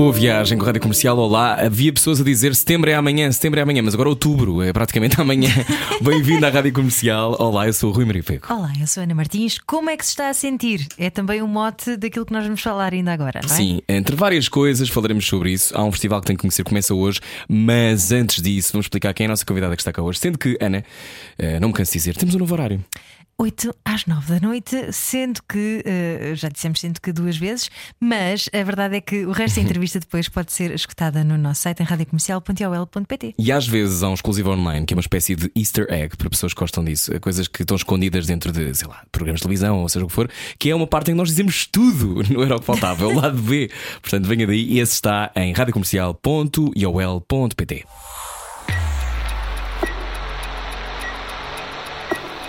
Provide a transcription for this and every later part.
Boa viagem com a Rádio Comercial. Olá. Havia pessoas a dizer setembro é amanhã, setembro é amanhã, mas agora outubro é praticamente amanhã. Bem-vindo à Rádio Comercial. Olá, eu sou o Rui Maria. Olá, eu sou a Ana Martins. Como é que se está a sentir? É também um mote daquilo que nós vamos falar ainda agora, não é? Sim, entre várias coisas falaremos sobre isso. Há um festival que tem que conhecer, começa hoje, mas antes disso, vamos explicar quem é a nossa convidada que está cá hoje. Sendo que, Ana, eh, não me canso de dizer, temos um novo horário. 8 às 9 da noite, sendo que, eh, já dissemos sendo que duas vezes, mas a verdade é que o resto da entrevista depois pode ser escutada no nosso site em radiocomercial.ol.pt. E às vezes há um exclusivo online, que é uma espécie de Easter egg para pessoas que gostam disso, coisas que estão escondidas dentro de, sei lá, programas de televisão ou seja o que for, que é uma parte em que nós dizemos tudo, não era o que faltava, é o lado B. Portanto, venha daí e esse está em radiocomercial.iol.pt.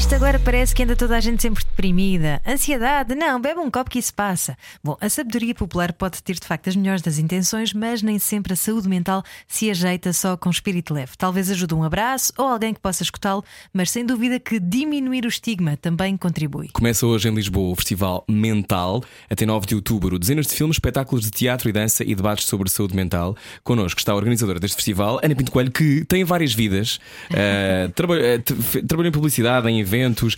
Isto agora parece que anda toda a gente sempre deprimida. Ansiedade? Não, bebe um copo que isso passa. Bom, a sabedoria popular pode ter de facto as melhores das intenções, mas nem sempre a saúde mental se ajeita só com espírito leve. Talvez ajude um abraço ou alguém que possa escutá-lo, mas sem dúvida que diminuir o estigma também contribui. Começa hoje em Lisboa o Festival Mental, até 9 de outubro. Dezenas de filmes, espetáculos de teatro e dança e debates sobre saúde mental. Connosco está a organizadora deste festival, Ana Pinto Coelho, que tem várias vidas. Uh, trabalhou em publicidade, em eventos.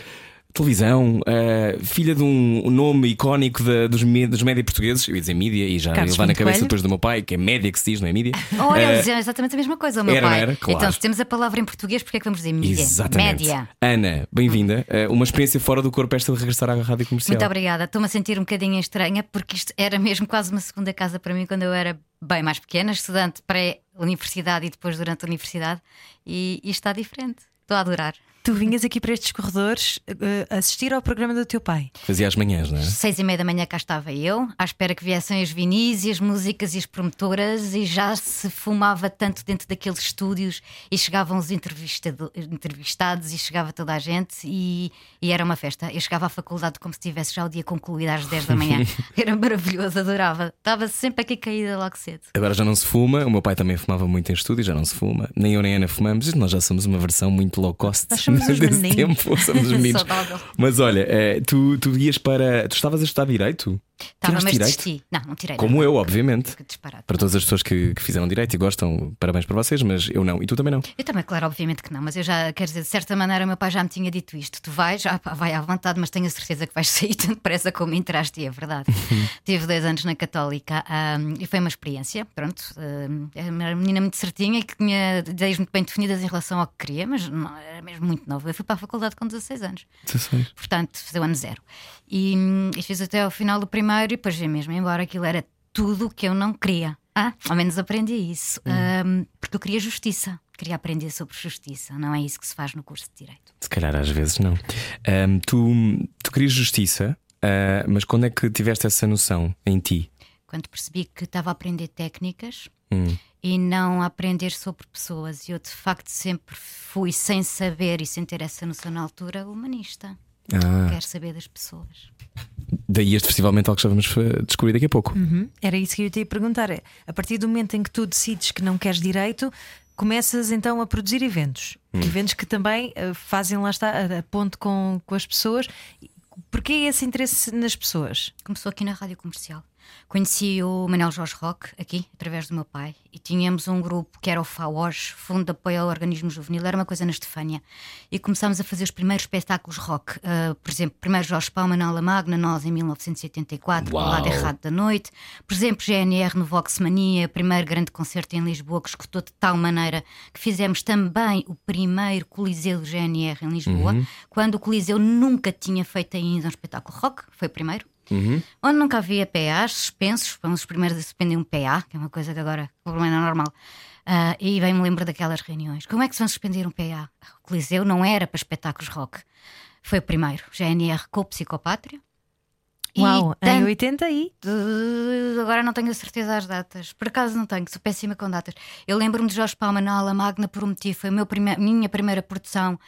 Televisão, uh, filha de um nome icónico da- dos, dos média portugueses, eu ia dizer mídia e já Carlos levar na cabeça depois do meu pai, que é média que se diz, não é mídia? Eh, eles diziam exatamente a mesma coisa, o meu era, pai. era? Claro. Então, se temos a palavra em português, porque é que vamos dizer mídia? Exatamente. Média. Ana, bem-vinda. Uh, uma experiência fora do corpo esta de regressar à rádio comercial. Muito obrigada. Estou-me a sentir um bocadinho estranha, porque isto era mesmo quase uma segunda casa para mim quando eu era bem mais pequena, estudante pré-universidade e depois durante a universidade. E isto está diferente. Estou a adorar. Tu vinhas aqui para estes corredores eh, assistir ao programa do teu pai. Fazia às manhãs, não é? Seis e meia da manhã cá estava eu, à espera que viessem os vinis e as músicas e as promotoras, e já se fumava tanto dentro daqueles estúdios e chegavam os entrevistado- entrevistados e chegava toda a gente e, e era uma festa. Eu chegava à faculdade como se tivesse já o dia concluído às 10 da manhã. Era maravilhoso, adorava. Estava sempre aqui caída logo cedo. Agora já não se fuma, o meu pai também fumava muito em estúdio, já não se fuma. Nem eu nem a Ana fumamos, nós já somos uma versão muito low cost. Somos os desse meninos. tempo, somos os meninos. Mas olha, eh, tu, tu ias para. Tu estavas a estudar direito? Estava, mas direito? desisti. Não, não tirei. Como eu, obviamente. Para todas as pessoas que, que fizeram direito e gostam, parabéns para vocês, mas eu não. E tu também não. Eu também, claro, obviamente que não, mas eu já, quer dizer, de certa maneira, o meu pai já me tinha dito isto. Tu vais, ah, pá, vai à vontade, mas tenho a certeza que vais sair tanto depressa como entraste, e é verdade. Tive dois anos na Católica ahm, e foi uma experiência. Pronto, ahm, era uma menina muito certinha e que tinha ideias muito bem definidas em relação ao que queria, mas não, era mesmo muito nova. Eu fui para a faculdade com 16 anos, 16. portanto, fazer o ano zero. E, hum, e fiz até ao final do primeiro e depois vim mesmo embora. Aquilo era tudo o que eu não queria. Ah, ao menos aprendi isso. Ahm, porque eu queria justiça. Queria aprender sobre justiça. Não é isso que se faz no curso de Direito. Se calhar às vezes não. Ahm, tu, tu querias justiça, ah, mas quando é que tiveste essa noção em ti? Quando percebi que estava a aprender técnicas Hum. e não a aprender sobre pessoas. E eu, de facto, sempre fui, sem saber e sem ter essa noção na altura, humanista. Ah, Quero saber das pessoas. daí este festival mental que já vamos eh, descobrir daqui a pouco. Uhum. Era isso que eu te ia perguntar. É, A partir do momento em que tu decides que não queres direito, começas então a produzir eventos. Eventos que também eh, fazem lá está a, a ponte com, com as pessoas. Porquê esse interesse nas pessoas? Começou aqui na rádio comercial. Conheci o Manuel Jorge Roque aqui, através do meu pai, e tínhamos um grupo que era o FAOS, Fundo de Apoio ao Organismo Juvenil, era uma coisa na Estefânia. E começámos a fazer os primeiros espetáculos rock. Ah, por exemplo, primeiro Jorge Pau, Manuela Magna, nós em 1984, Uau. o lado errado da noite. Por exemplo, GNR no Vox Mania, primeiro grande concerto em Lisboa, que escutou de tal maneira que fizemos também o primeiro Coliseu do GNR em Lisboa, quando o Coliseu nunca tinha feito ainda um espetáculo rock, foi o primeiro. Onde nunca havia PAs suspensos, fomos os primeiros a suspender um PA, que é uma coisa que agora não é normal. Ah, e bem me lembro daquelas reuniões. Como é que se vão suspender um PA? O Coliseu não era para espetáculos rock. Foi o primeiro, GNR com Psicopátria. Uau, E em tan- 80 e. Uh, Agora não tenho a certeza das datas. Por acaso não tenho, sou péssima com datas. Eu lembro-me de Jorge Palma na Ala Magna por um motivo. Foi a minha primeira produção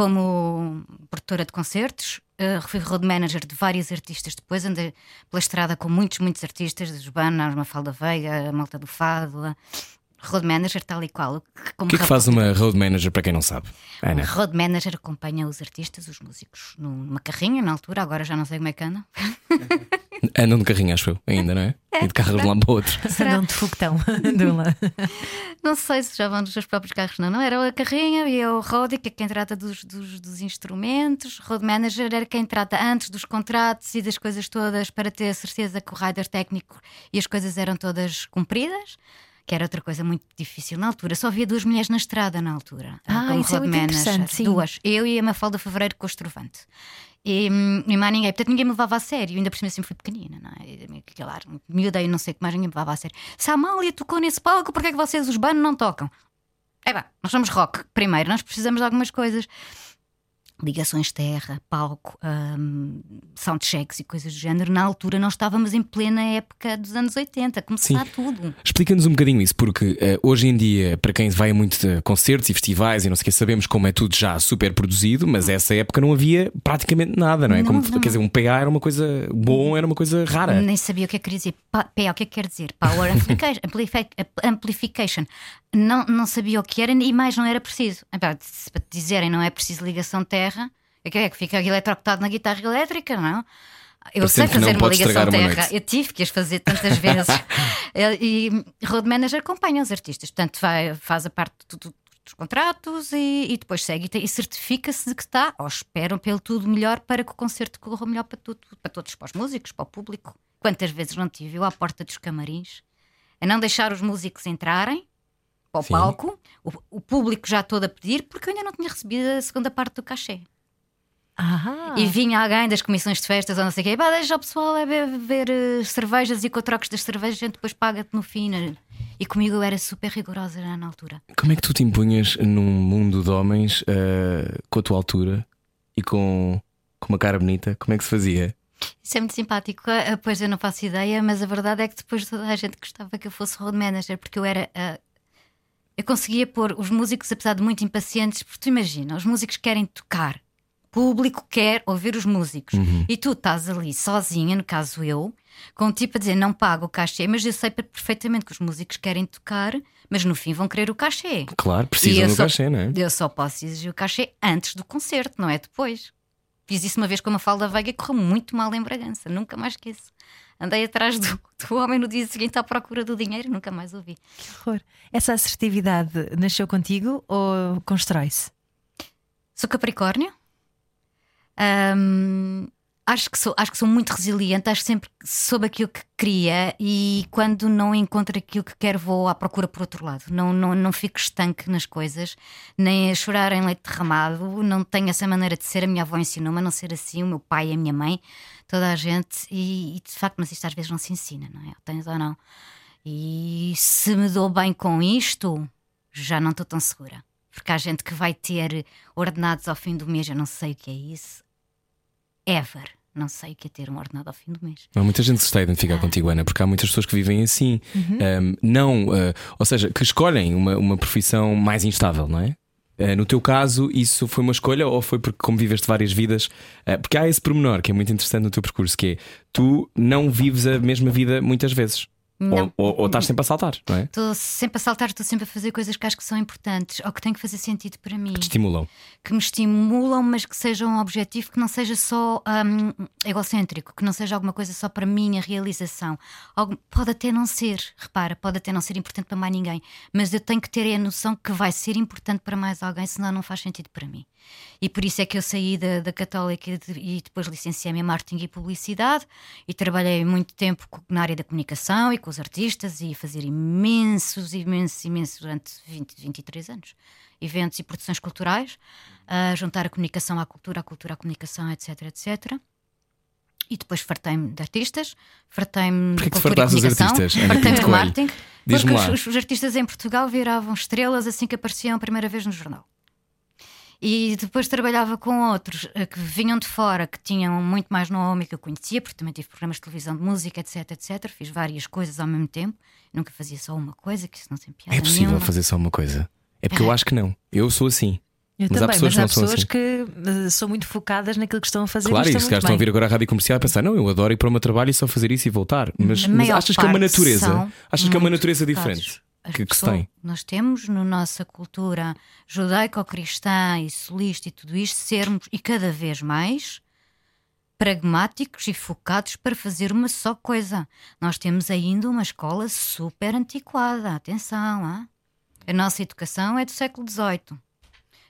como produtora de concertos. Uh, fui road manager de vários artistas depois. Andei pela estrada com muitos, muitos artistas, dos Banas, Mafalda Veiga, a Malta do Fado. Road manager, tal e qual. O Como que é que faz uma road manager para quem não sabe? Ana. Um road manager acompanha os artistas, os músicos, numa carrinha na altura, agora já não sei como é que andam. Andam de carrinho, acho eu, ainda, não é? E de carro de um lado para o outro. Andam de foguetão. Dula. Não sei se já vão nos seus próprios carros, não. Não era a carrinha e é o road, que é quem trata dos, dos, dos instrumentos. Road manager era quem trata antes dos contratos e das coisas todas para ter a certeza que o rider técnico e as coisas eram todas cumpridas. Que era outra coisa muito difícil na altura. Só havia duas mulheres na estrada na altura. Ah, como isso é muito interessante, sim. Duas. Eu e a Mafalda Fevereiro com o Estrovante. E, e mais ninguém, portanto ninguém me levava a sério, ainda por cima sempre fui pequenina, não é? Claro, miúda e não sei o que mais, ninguém me levava a sério. Se a Amália tocou nesse palco, porque é que vocês, os banos, não tocam? É bem, nós somos rock, primeiro, nós precisamos de algumas coisas. Ligações terra, palco, hum, soundchecks e coisas do género. Na altura, nós estávamos em plena época dos anos 80, começar Sim. tudo. Explica-nos um bocadinho isso, porque eh, hoje em dia, para quem vai a muitos eh, concertos e festivais e não sei o que, sabemos como é tudo já super produzido, mas essa época não havia praticamente nada, não é? Não, como, não. Quer dizer, um PA era uma coisa bom, era uma coisa rara. Nem sabia o que é que queria dizer. Pa- PA, o que é que quer dizer? Power amplification. amplifi- amplification. Não, não sabia o que era e mais não era preciso. Para dizerem não é preciso ligação de terra, é que é que fica eletrocutado na guitarra elétrica, não? Eu Parecendo sei fazer uma ligação uma terra, eu tive que as fazer tantas vezes. Eh, e road manager acompanha os artistas, portanto, vai, faz a parte do- do- dos contratos e, e depois segue e e certifica-se de que está, ou esperam pelo tudo melhor para que o concerto corra melhor para, tudo, para todos, para os músicos, para o público. Quantas vezes não tive eu à porta dos camarins a não deixar os músicos entrarem para o Sim. palco, o, o público já todo a pedir, porque eu ainda não tinha recebido a segunda parte do cachê. Ah, E vinha alguém das comissões de festas ou não sei o quê, pá, deixa o pessoal a beber eh, cervejas e com trocos das cervejas a gente depois paga-te no fim. né? E comigo eu era super rigorosa na altura. Como é que tu te impunhas num mundo de homens eh, com a tua altura e com, com uma cara bonita? Como é que se fazia? Isso é muito simpático, eh, pois eu não faço ideia, mas a verdade é que depois toda a gente gostava que eu fosse road manager, porque eu era. eh, eu conseguia pôr os músicos, apesar de muito impacientes, porque tu imagina, os músicos querem tocar, o público quer ouvir os músicos, e tu estás ali sozinha, no caso eu, com um tipo a dizer não pago o cachê, mas eu sei perfeitamente que os músicos querem tocar, mas no fim vão querer o cachê. Claro, precisam do só- cachê, não é? Eu só posso exigir o cachê antes do concerto, não é depois. Fiz isso uma vez com uma falda veiga e correu muito mal em Bragança, nunca mais esqueço. Andei atrás do, do homem no dia seguinte à procura do dinheiro, nunca mais ouvi. que horror. Essa assertividade nasceu contigo ou constrói-se? Sou Capricórnio. Ahm, acho, que sou, acho que sou muito resiliente, acho sempre soube aquilo que queria e quando não encontro aquilo que quero, vou à procura por outro lado. Não, não, não fico estanque nas coisas, nem a chorar em leite derramado. Não tenho essa maneira de ser. A minha avó ensinou-me a não ser assim, o meu pai a minha mãe, toda a gente. E, e, de facto, mas isto às vezes não se ensina, não é? Tens ou não. E se me dou bem com isto, já não estou tão segura. Porque há gente que vai ter ordenados ao fim do mês, eu não sei o que é isso. Ever. Não sei o que é ter um ordenado ao fim do mês. Há muita gente que se está a identificar contigo, Ana, porque há muitas pessoas que vivem assim. Um, não, uh, ou seja, que escolhem uma, uma profissão mais instável, não é? Uh, no teu caso, isso foi uma escolha ou foi porque, como viveste várias vidas? Uh, porque há esse pormenor que é muito interessante no teu percurso, que é tu não vives a mesma vida muitas vezes. Não. Ou, ou, ou estás sempre a saltar, não é? Estou sempre a saltar, estou sempre a fazer coisas que acho que são importantes ou que têm que fazer sentido para mim. Te estimulam. que me estimulam, mas que seja um objetivo que não seja só hum, egocêntrico, que não seja alguma coisa só para minha realização. Algo- pode até não ser, repara, pode até não ser importante para mais ninguém, mas eu tenho que ter a noção que vai ser importante para mais alguém, senão não faz sentido para mim. E por isso é que eu saí da, da Católica e de- e depois licenciei-me em Marketing e Publicidade e trabalhei muito tempo na área da comunicação e com os artistas e fazer imensos, imensos, imensos durante 20, 23 anos. Eventos e produções culturais, a juntar a comunicação à cultura, a cultura à comunicação, etc, etc. E depois fartei-me de artistas, fartei-me de cultura e comunicação, fartei-me de marketing, porque os, os artistas em Portugal viravam estrelas assim que apareciam a primeira vez no jornal. E depois trabalhava com outros eh, que vinham de fora, que tinham muito mais nome que eu conhecia, porque também tive programas de televisão de música, etc, etc. Fiz várias coisas ao mesmo tempo. Nunca fazia só uma coisa, que isso não tem piada É possível nenhuma. fazer só uma coisa. É porque eu acho que não. Eu sou assim. Eu Mas há também, pessoas mas que há pessoas assim. que eh, são muito focadas naquilo que estão a fazer Claro, e estão se estão a ouvir agora a rádio comercial e pensar, não, eu adoro ir para o meu trabalho e só fazer isso e voltar. Mas, mas achas que é uma natureza? Achas que é uma natureza focados. diferente que, que se tem? Nós temos na nossa cultura judaico-cristã e solista e tudo isto, sermos e cada vez mais pragmáticos e focados para fazer uma só coisa. Nós temos ainda uma escola super antiquada, atenção, ah? a nossa educação é do século XVIII.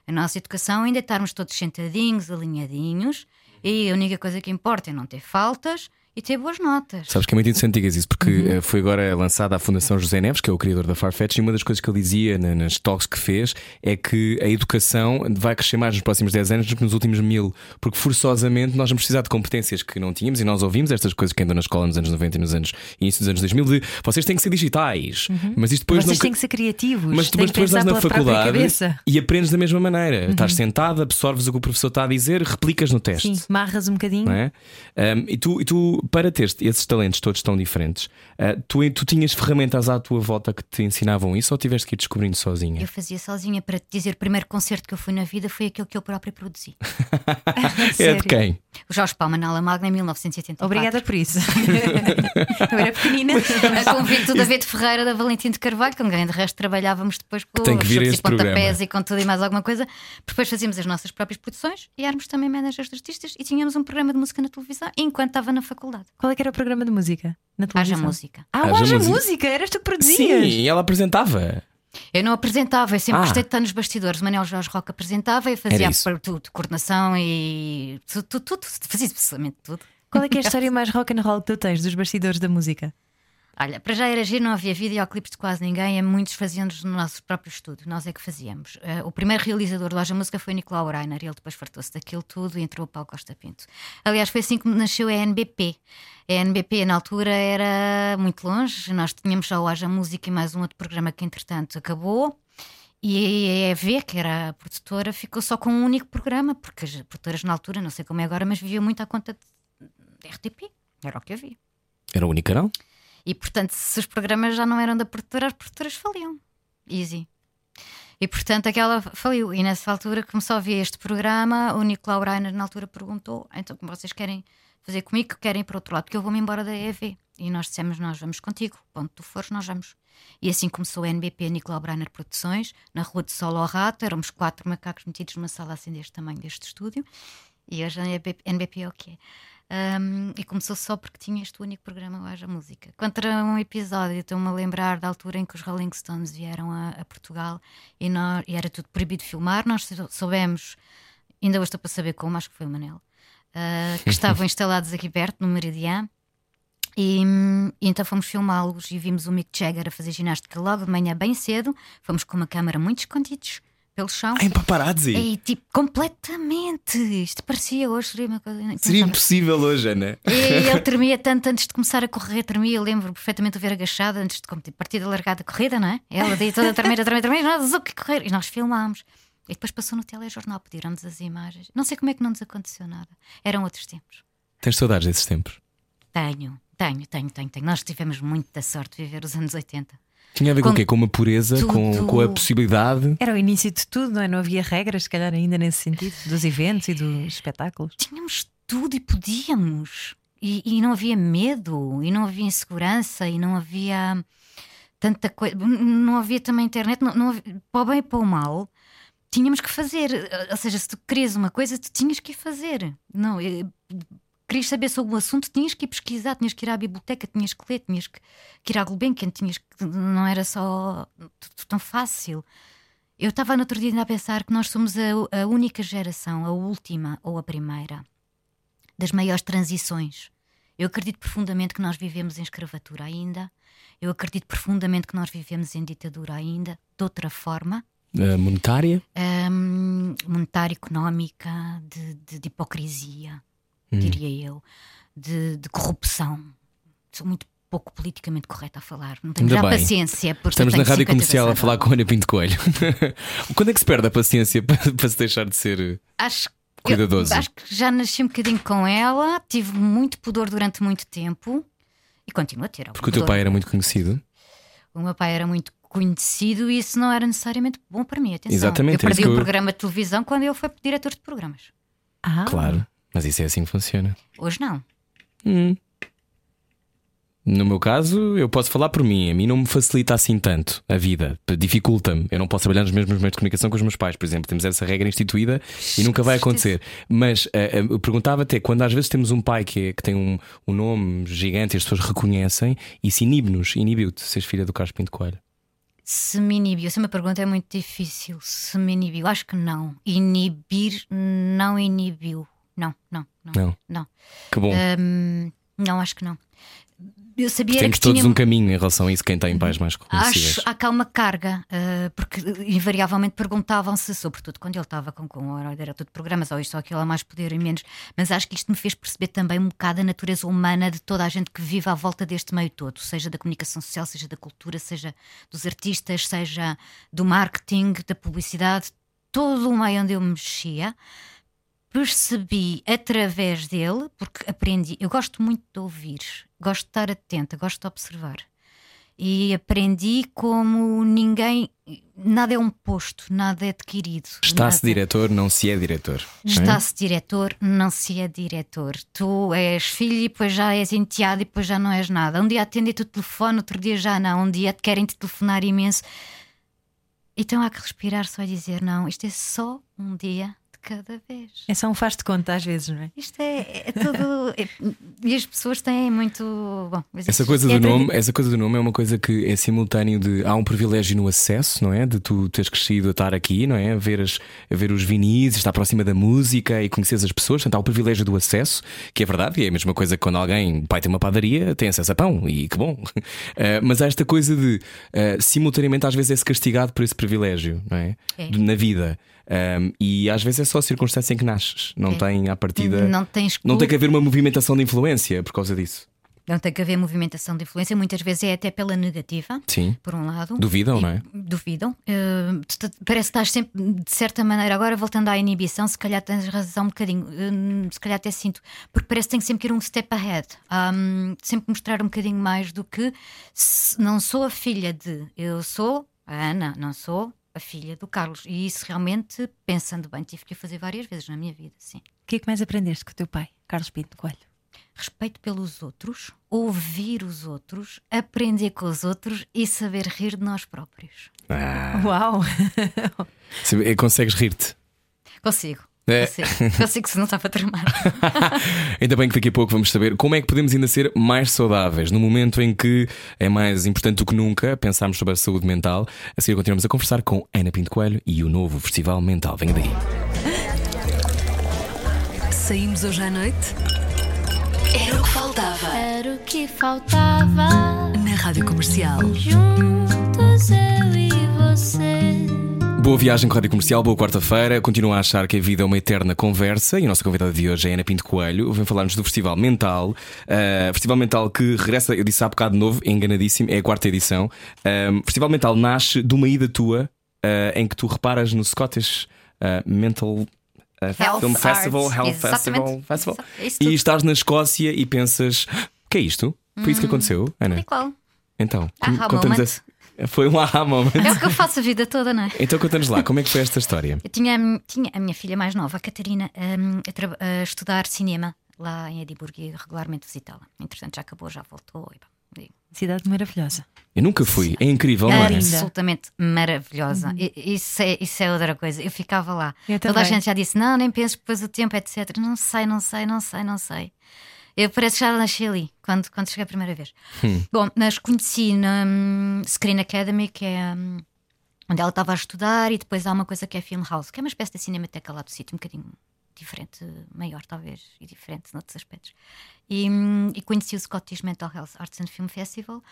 A nossa educação ainda é estarmos todos sentadinhos, alinhadinhos, e a única coisa que importa é não ter faltas e ter boas notas. Sabes que é muito interessante digas isso, porque Uhum. eh, foi agora lançada a Fundação José Neves, que é o criador da Farfetch, e uma das coisas que ele dizia na- nas talks que fez é que a educação vai crescer mais nos próximos 10 anos do que nos últimos mil, porque forçosamente nós vamos precisar de competências que não tínhamos e nós ouvimos estas coisas que andam na escola nos anos 90 e nos anos início dos anos 2000 de vocês têm que ser digitais, mas isto depois Vocês não têm que ser criativos, mas que tu vais na faculdade e aprendes da mesma maneira. Estás sentado, absorves o que o professor está a dizer, replicas no teste. Sim, marras um bocadinho. é? Um, e, tu, e tu, para teres esses talentos todos tão diferentes, uh, tu, tu tinhas ferramentas à tua volta que te ensinavam isso ou tiveste que ir descobrindo sozinha? Eu fazia sozinha para te dizer, o primeiro concerto que eu fui na vida foi aquele que eu própria produzi. é de quem? O Jorge Palma na Ala Magna em 1984. Obrigada por isso. eu era pequenina. A convite do David Ferreira da Valentim de Carvalho, com quem de resto trabalhávamos depois com tem que vir e pontapés e com tudo e mais alguma coisa. Depois fazíamos as nossas próprias produções e éramos também managers de artistas e tínhamos um programa de música na televisão enquanto estava na faculdade. Qual é que era o programa de música na Haja televisão? música. Ah, o Haja Haja Música. música. Eras tu que produzias. Sim, e ela apresentava. Eu não apresentava, eu sempre Ah. gostei de estar nos bastidores. O Manel Jorge Roca apresentava, Era fazia tudo, coordenação e tudo, tudo, tudo, fazia absolutamente tudo. Qual é que é a história mais rock and roll que tu tens dos bastidores da música? Olha, para já era giro, não havia videoclipes de quase ninguém, e muitos fazíamos no nosso próprio estúdio, nós é que fazíamos. Eh, o primeiro realizador da Loja Música foi Nicolau Reiner, ele depois fartou-se daquilo tudo e entrou o Paulo Costa Pinto. Aliás, foi assim que nasceu a NBP. A NBP na altura era muito longe, nós tínhamos só o Haja Música e mais um outro programa que entretanto acabou. E a EV, que era a produtora, ficou só com um único programa, porque as produtoras na altura, não sei como é agora, mas viviam muito à conta de RTP. Era o que havia. Era o único canal? E portanto, se os programas já não eram da produtora, as produtoras faliam. Easy. E portanto, aquela faliu. E nessa altura começou a ver este programa. O Nicolau Reiner, na altura, perguntou: então, como vocês querem fazer comigo, que querem ir para outro lado? Porque eu vou-me embora da EV. E nós dissemos: nós vamos contigo. Onde tu fores, nós vamos. E assim começou a NBP Nicolau Reiner Produções, na rua de Solo ao Rato. Éramos quatro macacos metidos numa sala assim deste tamanho, deste estúdio. E hoje a NBP, NBP é o que é. Um, e começou só porque tinha este único programa, Haja Música. Contra um episódio, estou-me a lembrar da altura em que os Rolling Stones vieram a, a Portugal e, nós- e era tudo proibido filmar. Nós sou- soubemos, ainda hoje estou para saber como, acho que foi o Manel, uh, que estavam instalados aqui perto, no Meridian. E, e então fomos filmá-los e vimos o Mick Jagger a fazer ginástica logo de manhã, bem cedo. Fomos com uma câmara muito escondidos pelo chão. Em paparazzi. E tipo, completamente. Isto parecia hoje, seria uma coisa. Seria impossível hoje, Ana. E ele tremia tanto antes de começar a correr, tremia. Eu lembro perfeitamente de ver agachada antes de como, tipo, partida largada a corrida, não é? Ela daí toda a tremer, a tremer, a tremer, nós o que correr. E nós filmámos. E depois passou no telejornal, pediram-nos as imagens. Não sei como é que não nos aconteceu nada. Eram outros tempos. Tens saudades desses tempos? Tenho, tenho, tenho, tenho, tenho. Nós tivemos muita sorte de viver os anos 80. Tinha a ver com, Com o quê? Com uma pureza, com, tudo. com a possibilidade. Era o início de tudo, não é? Não havia regras, se calhar, ainda nesse sentido, dos eventos e dos espetáculos. tínhamos tudo e podíamos. E, e não havia medo, e não havia insegurança, e não havia tanta coisa. Não havia também internet, não, não havia- para o bem e para o mal. Tínhamos que fazer, ou seja, se tu querias uma coisa, tu tinhas que ir fazer. Não, querias saber sobre o assunto, tinhas que ir pesquisar, tinhas que ir à biblioteca, tinhas que ler, tinhas que, que ir à Gulbenkian, tinhas que. Não era só tão fácil. Eu estava no outro dia ainda a pensar que nós somos a, a única geração, a última ou a primeira, das maiores transições. Eu acredito profundamente que nós vivemos em escravatura ainda. Eu acredito profundamente que nós vivemos em ditadura ainda, de outra forma, Uh, monetária? hum, monetária, económica, de, de- de hipocrisia, Hum. diria eu, de, de corrupção. Sou muito pouco politicamente correta a falar. Não tenho Ainda já bem. paciência. Porque Estamos na rádio 50 comercial a falar com a Ana Pinto Coelho. Quando é que se perde a paciência para, para se deixar de ser. Acho que- Cuidadoso. eu acho que já nasci um bocadinho com ela, tive muito pudor durante muito tempo e continuo a ter. algum Porque o teu pudor. pai era muito conhecido? O meu pai era muito conhecido e isso não era necessariamente bom para mim. Atenção. Exatamente, Eu é perdi o eu- programa de televisão quando ele foi diretor de programas. Ah, Claro. Mas isso é assim que funciona. Hoje não. No meu caso, eu posso falar por mim. A mim não me facilita assim tanto a vida, dificulta-me. Eu não posso trabalhar nos mesmos meios de comunicação com os meus pais, por exemplo. Temos essa regra instituída e nunca vai acontecer. Mas eh, eu perguntava até quando às vezes temos um pai que, é- que tem um, um nome gigante e as pessoas reconhecem, isso inibe-nos, inibiu-te, seres filha do Carlos Pinto Coelho. Se me inibiu, essa é uma pergunta é muito difícil. Se me inibiu, acho que não. Inibir não inibiu. Não, não, não. Não. Não, Que bom. Hum, não acho que não. Eu sabia Temos que todos tinha... um caminho em relação a isso, quem tem pais mais reconhecidos. Acho há cá uma carga, eh, porque invariavelmente perguntavam-se, sobretudo quando ele estava com, com o diretor de programas, ou isto ou aquilo, há mais poder e menos, mas acho que isto me fez perceber também um bocado a natureza humana de toda a gente que vive à volta deste meio todo, seja da comunicação social, seja da cultura, seja dos artistas, seja do marketing, da publicidade, todo o meio onde eu me mexia. Percebi através dele, porque aprendi. Eu gosto muito de ouvir, gosto de estar atenta, gosto de observar e aprendi como ninguém, nada é um posto, nada é adquirido. Está-se diretor, não se é diretor. é? Está-se diretor, não se é diretor. Tu és filho e depois já és enteado e depois já não és nada. Um dia atendem-te o telefone, outro dia já não. Um dia te querem te telefonar imenso. Então há que respirar só e dizer: não, isto é só um dia cada vez. é só um faz de conta às vezes, não é? Isto é, é tudo. é- e as pessoas têm muito. Bom, Essa coisa é do nome, tradi- essa coisa do nome é uma coisa que é simultâneo de há um privilégio no acesso, não é? De tu teres crescido a estar aqui, não é? A ver, as, a ver os vinis, estar próxima da música e conhecer as pessoas, portanto há o privilégio do acesso, que é verdade, e é a mesma coisa que quando alguém, o pai tem uma padaria, tem acesso a pão, e que bom. Eh, mas há esta coisa de eh, simultaneamente às vezes é-se castigado por esse privilégio, não é? É. De- Na vida. Um, e às vezes é só a circunstância em que nasces, não É. tem à partida. Não tens Não tem que haver uma movimentação de influência por causa disso. Não tem que haver movimentação de influência, muitas vezes é até pela negativa, Sim. por um lado. Duvidam, E- não é? Duvidam. Tu- parece que estás sempre, de certa maneira, agora voltando à inibição, se calhar tens razão um bocadinho, eh, se calhar até sinto, porque parece que tenho sempre que ir um step ahead, Hum, sempre mostrar um bocadinho mais do que se- não sou a filha de, eu sou a Ana, não sou a filha do Carlos. E isso realmente, pensando bem, tive que o fazer várias vezes na minha vida, sim. O que é que mais aprendeste com o teu pai, Carlos Pinto Coelho? respeito pelos outros, ouvir os outros, aprender com os outros e saber rir de nós próprios. Ah, Uau! eh, consegues rir-te. Consigo. É. Consigo. Consigo se não está para tramar. Ainda bem que daqui a pouco vamos saber como é que podemos ainda ser mais saudáveis no momento em que é mais importante do que nunca pensarmos sobre a saúde mental. A seguir continuamos a conversar com Ana Pinto Coelho e o novo Festival Mental. Venha daí. Saímos hoje à noite? Era o que faltava. Era o que faltava. Na Rádio Comercial. Juntos eu e você. Boa viagem com a Rádio Comercial, boa quarta-feira. Continuo a achar que a vida é uma eterna conversa e a nossa convidada de hoje é Ana Pinto Coelho. Vem falar-nos do Festival Mental. Uh, Festival Mental que regressa, eu disse há bocado de novo, enganadíssimo, é a quarta edição. Um, Festival Mental nasce de uma ida tua uh, em que tu reparas no Scottish uh, Mental. Health Film Arts, Festival, Health exatamente. Festival, Festival. E estás na Escócia e pensas: o que é isto? Foi isso que aconteceu, Ana? É qual? Então, Aha conta-nos. Foi um aha moment. É o que eu faço a vida toda, não é? Então conta-nos lá, como é que foi esta história? Eu tinha, tinha a minha filha mais nova, a Catarina, hum, a, tra- a estudar cinema lá em Edimburgo e regularmente visitá-la. Entretanto, já acabou, já voltou. E, e- Cidade maravilhosa. Eu nunca fui, é incrível, não é? linda. absolutamente maravilhosa. I- Isso, é, isso é outra coisa. Eu ficava lá. Eu Toda a gente já disse: não, nem penses, depois o tempo, etc. Não sei, não sei, não sei, não sei. Eu parece que já nasci ali, quando, quando cheguei a primeira vez. Bom, mas conheci na hum, Screen Academy, que é hum, onde ela estava a estudar, e depois há uma coisa que é Film House, que é uma espécie de cinemateca lá do sítio, um bocadinho diferente, maior talvez, e diferente noutros aspectos. E, hum, e conheci o Scottish Mental Health Arts and Film Festival,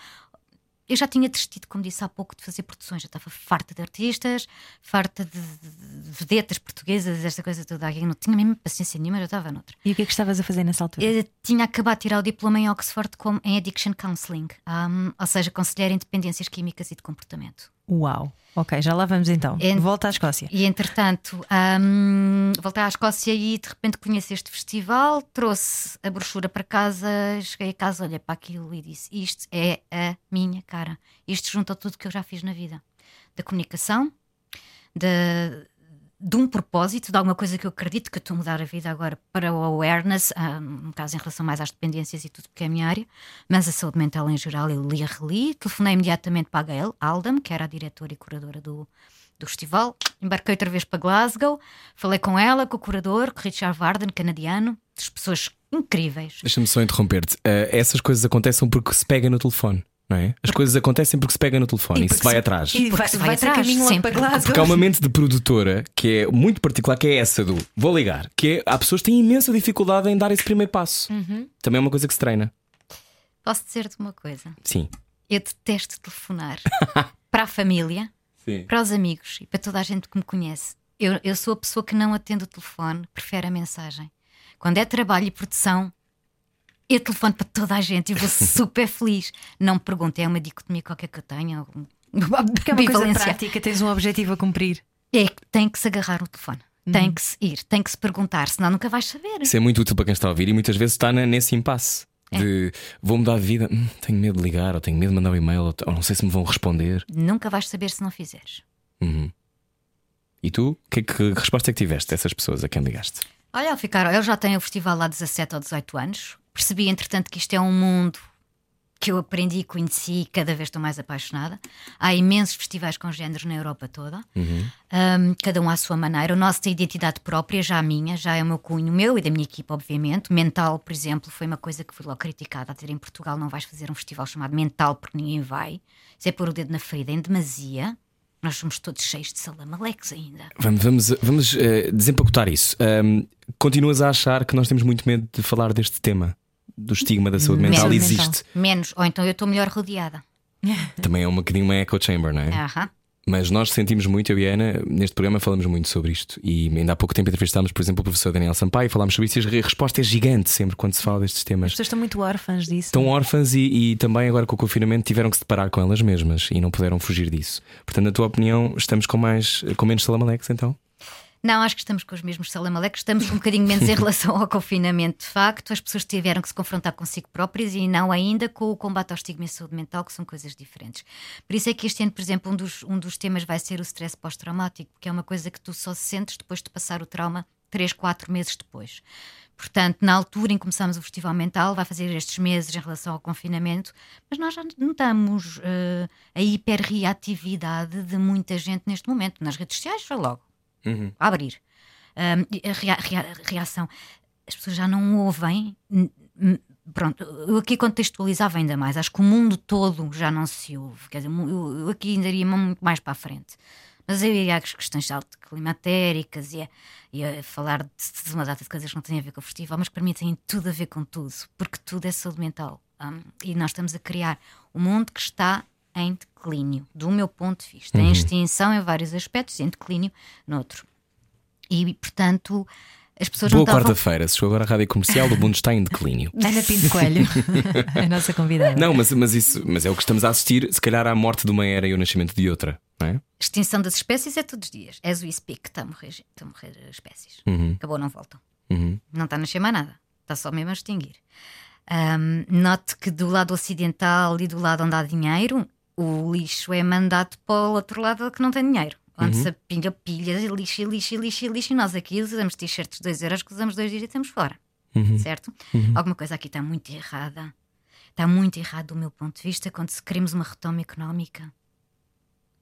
eu já tinha desistido, como disse há pouco, de fazer produções. Já estava farta de artistas, farta de, de- vedetas portuguesas, esta coisa toda aqui. Não tinha mesmo paciência nenhuma, eu estava noutra. E o que é que estavas a fazer nessa altura? Eu tinha acabado de tirar o diploma em Oxford com, em Addiction Counseling, um, ou seja, conselheiro em dependências químicas e de comportamento. Uau! Ok, já lá vamos então. Ent- Volta à Escócia. E entretanto, hum, voltei à Escócia e de repente conheci este festival, trouxe a brochura para casa, cheguei a casa, olhei para aquilo e disse: Isto é a minha cara. Isto junta tudo que eu já fiz na vida: da comunicação, de, de um propósito, de alguma coisa que eu acredito que eu estou a mudar a vida agora para o awareness, ah, no caso em relação mais às dependências e tudo, porque é a minha área, mas a saúde mental em geral eu li e reli, telefonei imediatamente para a Gail Aldam, que era a diretora e curadora do, do festival, embarquei outra vez para Glasgow, falei com ela, com o curador, com o Richard Varden, canadiano, das pessoas incríveis. Deixa-me só interromper-te. Ah, essas coisas acontecem porque se pega no telefone, é? As coisas acontecem porque se pega no telefone e, se porque vai se- atrás. E Porque vai, se vai, atrás, caminho para Glasgow. Porque há uma mente de produtora que é muito particular, que é essa do vou ligar, que é, há pessoas que têm imensa dificuldade em dar esse primeiro passo. Também é uma coisa que se treina. Posso dizer-te uma coisa? Sim. Eu detesto telefonar para a família, Sim. para os amigos e para toda a gente que me conhece. Eu, eu sou a pessoa que não atende o telefone, prefere a mensagem. Quando é trabalho e produção, eu telefono para toda a gente e vou super feliz. Não me perguntem, é uma dicotomia qualquer que eu tenha. algum- Porque é uma coisa prática, tens um objetivo a cumprir. É que tem que se agarrar o telefone. Tem que se ir, tem que se perguntar, senão nunca vais saber. Isso é muito útil para quem está a ouvir e muitas vezes está nesse impasse. É. De vou mudar de vida, Hum, tenho medo de ligar, ou tenho medo de mandar um e-mail, ou, ou não sei se me vão responder. Nunca vais saber se não fizeres. Uhum. E tu, que, que resposta é que tiveste dessas pessoas a quem ligaste? Olha, ao ficar, eu já tenho o festival há 17 ou 18 anos. Percebi, entretanto, que isto é um mundo que eu aprendi e conheci e cada vez estou mais apaixonada. Há imensos festivais com géneros na Europa toda, Um, cada um à sua maneira. O nosso tem identidade própria, já a minha, já é o meu cunho, meu e da minha equipa, obviamente. Mental, por exemplo, foi uma coisa que fui logo criticada. A dizer em Portugal não vais fazer um festival chamado Mental porque ninguém vai. Isso é pôr o dedo na ferida em demasia. Nós somos todos cheios de salamaleques ainda. Vamos, vamos, vamos eh, desempacotar isso. Ahm, continuas a achar que nós temos muito medo de falar deste tema? Do estigma da saúde mental? Menos. Existe. Menos, ou então eu estou melhor rodeada. Também é um bocadinho uma echo chamber, não é? Aham. Mas nós sentimos muito, eu e a Ana, neste programa falamos muito sobre isto. E ainda há pouco tempo entrevistámos, por exemplo, o professor Daniel Sampaio e falámos sobre isso. E a resposta é gigante sempre quando se fala destes As temas. pessoas estão muito órfãs disso. Estão órfãs e, e também agora com o confinamento tiveram que se deparar com elas mesmas e não puderam fugir disso. Portanto, na tua opinião, estamos com, mais, com menos salamalex então? Não, acho que estamos com os mesmos salamaleques, estamos um bocadinho menos em relação ao confinamento, de facto. As pessoas tiveram que se confrontar consigo próprias e não ainda com o combate ao estigma e saúde mental, que são coisas diferentes. Por isso é que este ano, por exemplo, um dos, um dos temas vai ser o stress pós-traumático, porque é uma coisa que tu só sentes depois de passar o trauma 3, 4 meses depois. Portanto, na altura em que começámos o Festival Mental, vai fazer estes meses em relação ao confinamento, mas nós já notamos eh, a hiperreatividade de muita gente neste momento. Nas redes sociais, foi logo a abrir. Um, a rea- rea- reação. As pessoas já não ouvem. Pronto, eu aqui contextualizava ainda mais. Acho que o mundo todo já não se ouve. Quer dizer, eu, eu aqui ainda iria muito mais para a frente. Mas eu iria às questões climatéricas e a, e a falar de, de uma data de coisas que não têm a ver com o festival, mas que para mim têm tudo a ver com tudo, porque tudo é saúde mental. Um, e nós estamos a criar um mundo que está em declínio, do meu ponto de vista, em extinção em vários aspectos e em declínio noutro. E, portanto, as pessoas Boa quarta-feira, se chegou agora a rádio comercial, o mundo está em declínio. Ana Pinto Coelho, a nossa convidada. Não, mas, mas, isso, mas é o que estamos a assistir, se calhar à morte de uma era e o nascimento de outra, é? Extinção das espécies é todos os dias. As we speak, está a morrer, estão a morrer espécies. Acabou, não voltam. Uhum. Não está a nascer mais nada. Está só mesmo a extinguir. Ahm, note que do lado ocidental e do lado onde há dinheiro, o lixo é mandado para o outro lado que não tem dinheiro. Onde se pilha pilhas e lixo, e lixo, e lixo, e lixo. E nós aqui usamos t-shirts de 2 euros que usamos dois dias e estamos fora. Certo? Alguma coisa aqui está muito errada. Está muito errado do meu ponto de vista quando se queremos uma retoma económica.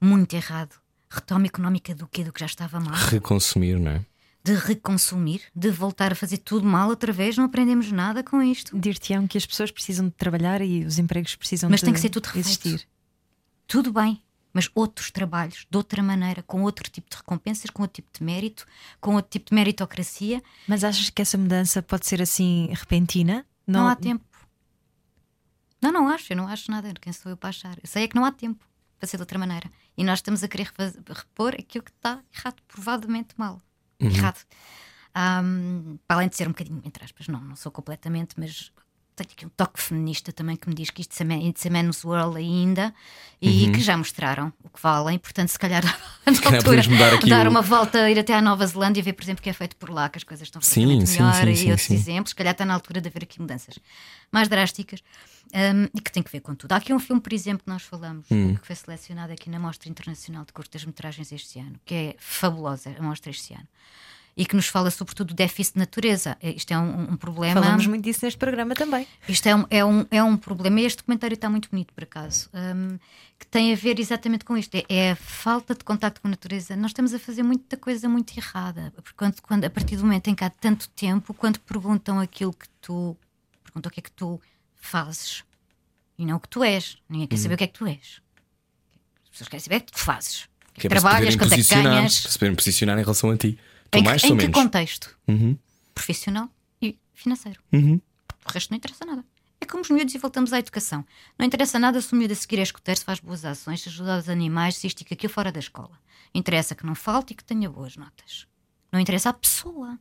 Muito errado. Retoma económica do quê? Do que já estava mal? Reconsumir, não é? de reconsumir, de voltar a fazer tudo mal outra vez, não aprendemos nada com isto. Dir-te-ão que as pessoas precisam de trabalhar e os empregos precisam Mas de tem que ser tudo refeito. existir. Tudo bem, mas outros trabalhos, de outra maneira, com outro tipo de recompensas, com outro tipo de mérito, com outro tipo de meritocracia, Mas achas que essa mudança pode ser assim repentina? não, há tempo. Não, não acho, eu não acho nada. Quem sou eu para achar? Eu sei é que não há tempo para ser de outra maneira. E nós estamos a querer repor aquilo que está errado, provadamente mal. Errado. Ahm, para além de ser um bocadinho, entre aspas, não, não sou completamente, mas tenho aqui um toque feminista também que me diz que isto é man's world ainda e que já mostraram o que valem, portanto, se calhar, na calhar altura, dar o- uma volta, ir até à Nova Zelândia e ver, por exemplo, o que é feito por lá, que as coisas estão Sim, francamente sim, melhor sim, e sim, outros sim. exemplos. Se calhar está na altura de haver aqui mudanças mais drásticas hum, e que tem que ver com tudo. Há aqui um filme, por exemplo, que nós falamos, Hum. que foi selecionado aqui na Mostra Internacional de Curtas-Metragens este ano, que é fabulosa a mostra este ano. E que nos fala sobretudo do déficit de natureza. Eh, Isto é um, um problema. Falamos muito disso neste programa também. Isto é um, é, um, é um problema, e este documentário está muito bonito, por acaso, hum, que tem a ver exatamente com isto: é, é a falta de contacto com a natureza. Nós estamos a fazer muita coisa muito errada, porque quando, quando, a partir do momento em que há tanto tempo, quando perguntam aquilo que tu perguntam o que é que tu fazes e não o que tu és, ninguém quer saber o que é que tu és. As pessoas querem saber o que tu fazes. O que, é que para se trabalhas, quanto é que ganhas, para se poderem posicionar em relação a ti. Tu em, mais que, menos. contexto? Uhum. Profissional e financeiro. Uhum. O resto não interessa nada. É como os miúdos e voltamos à educação. Não interessa nada se o miúdo a seguir é escuteiro, se faz boas ações, se ajuda os animais, se isto e aquilo fora da escola. Interessa que não falte e que tenha boas notas. Não interessa a pessoa.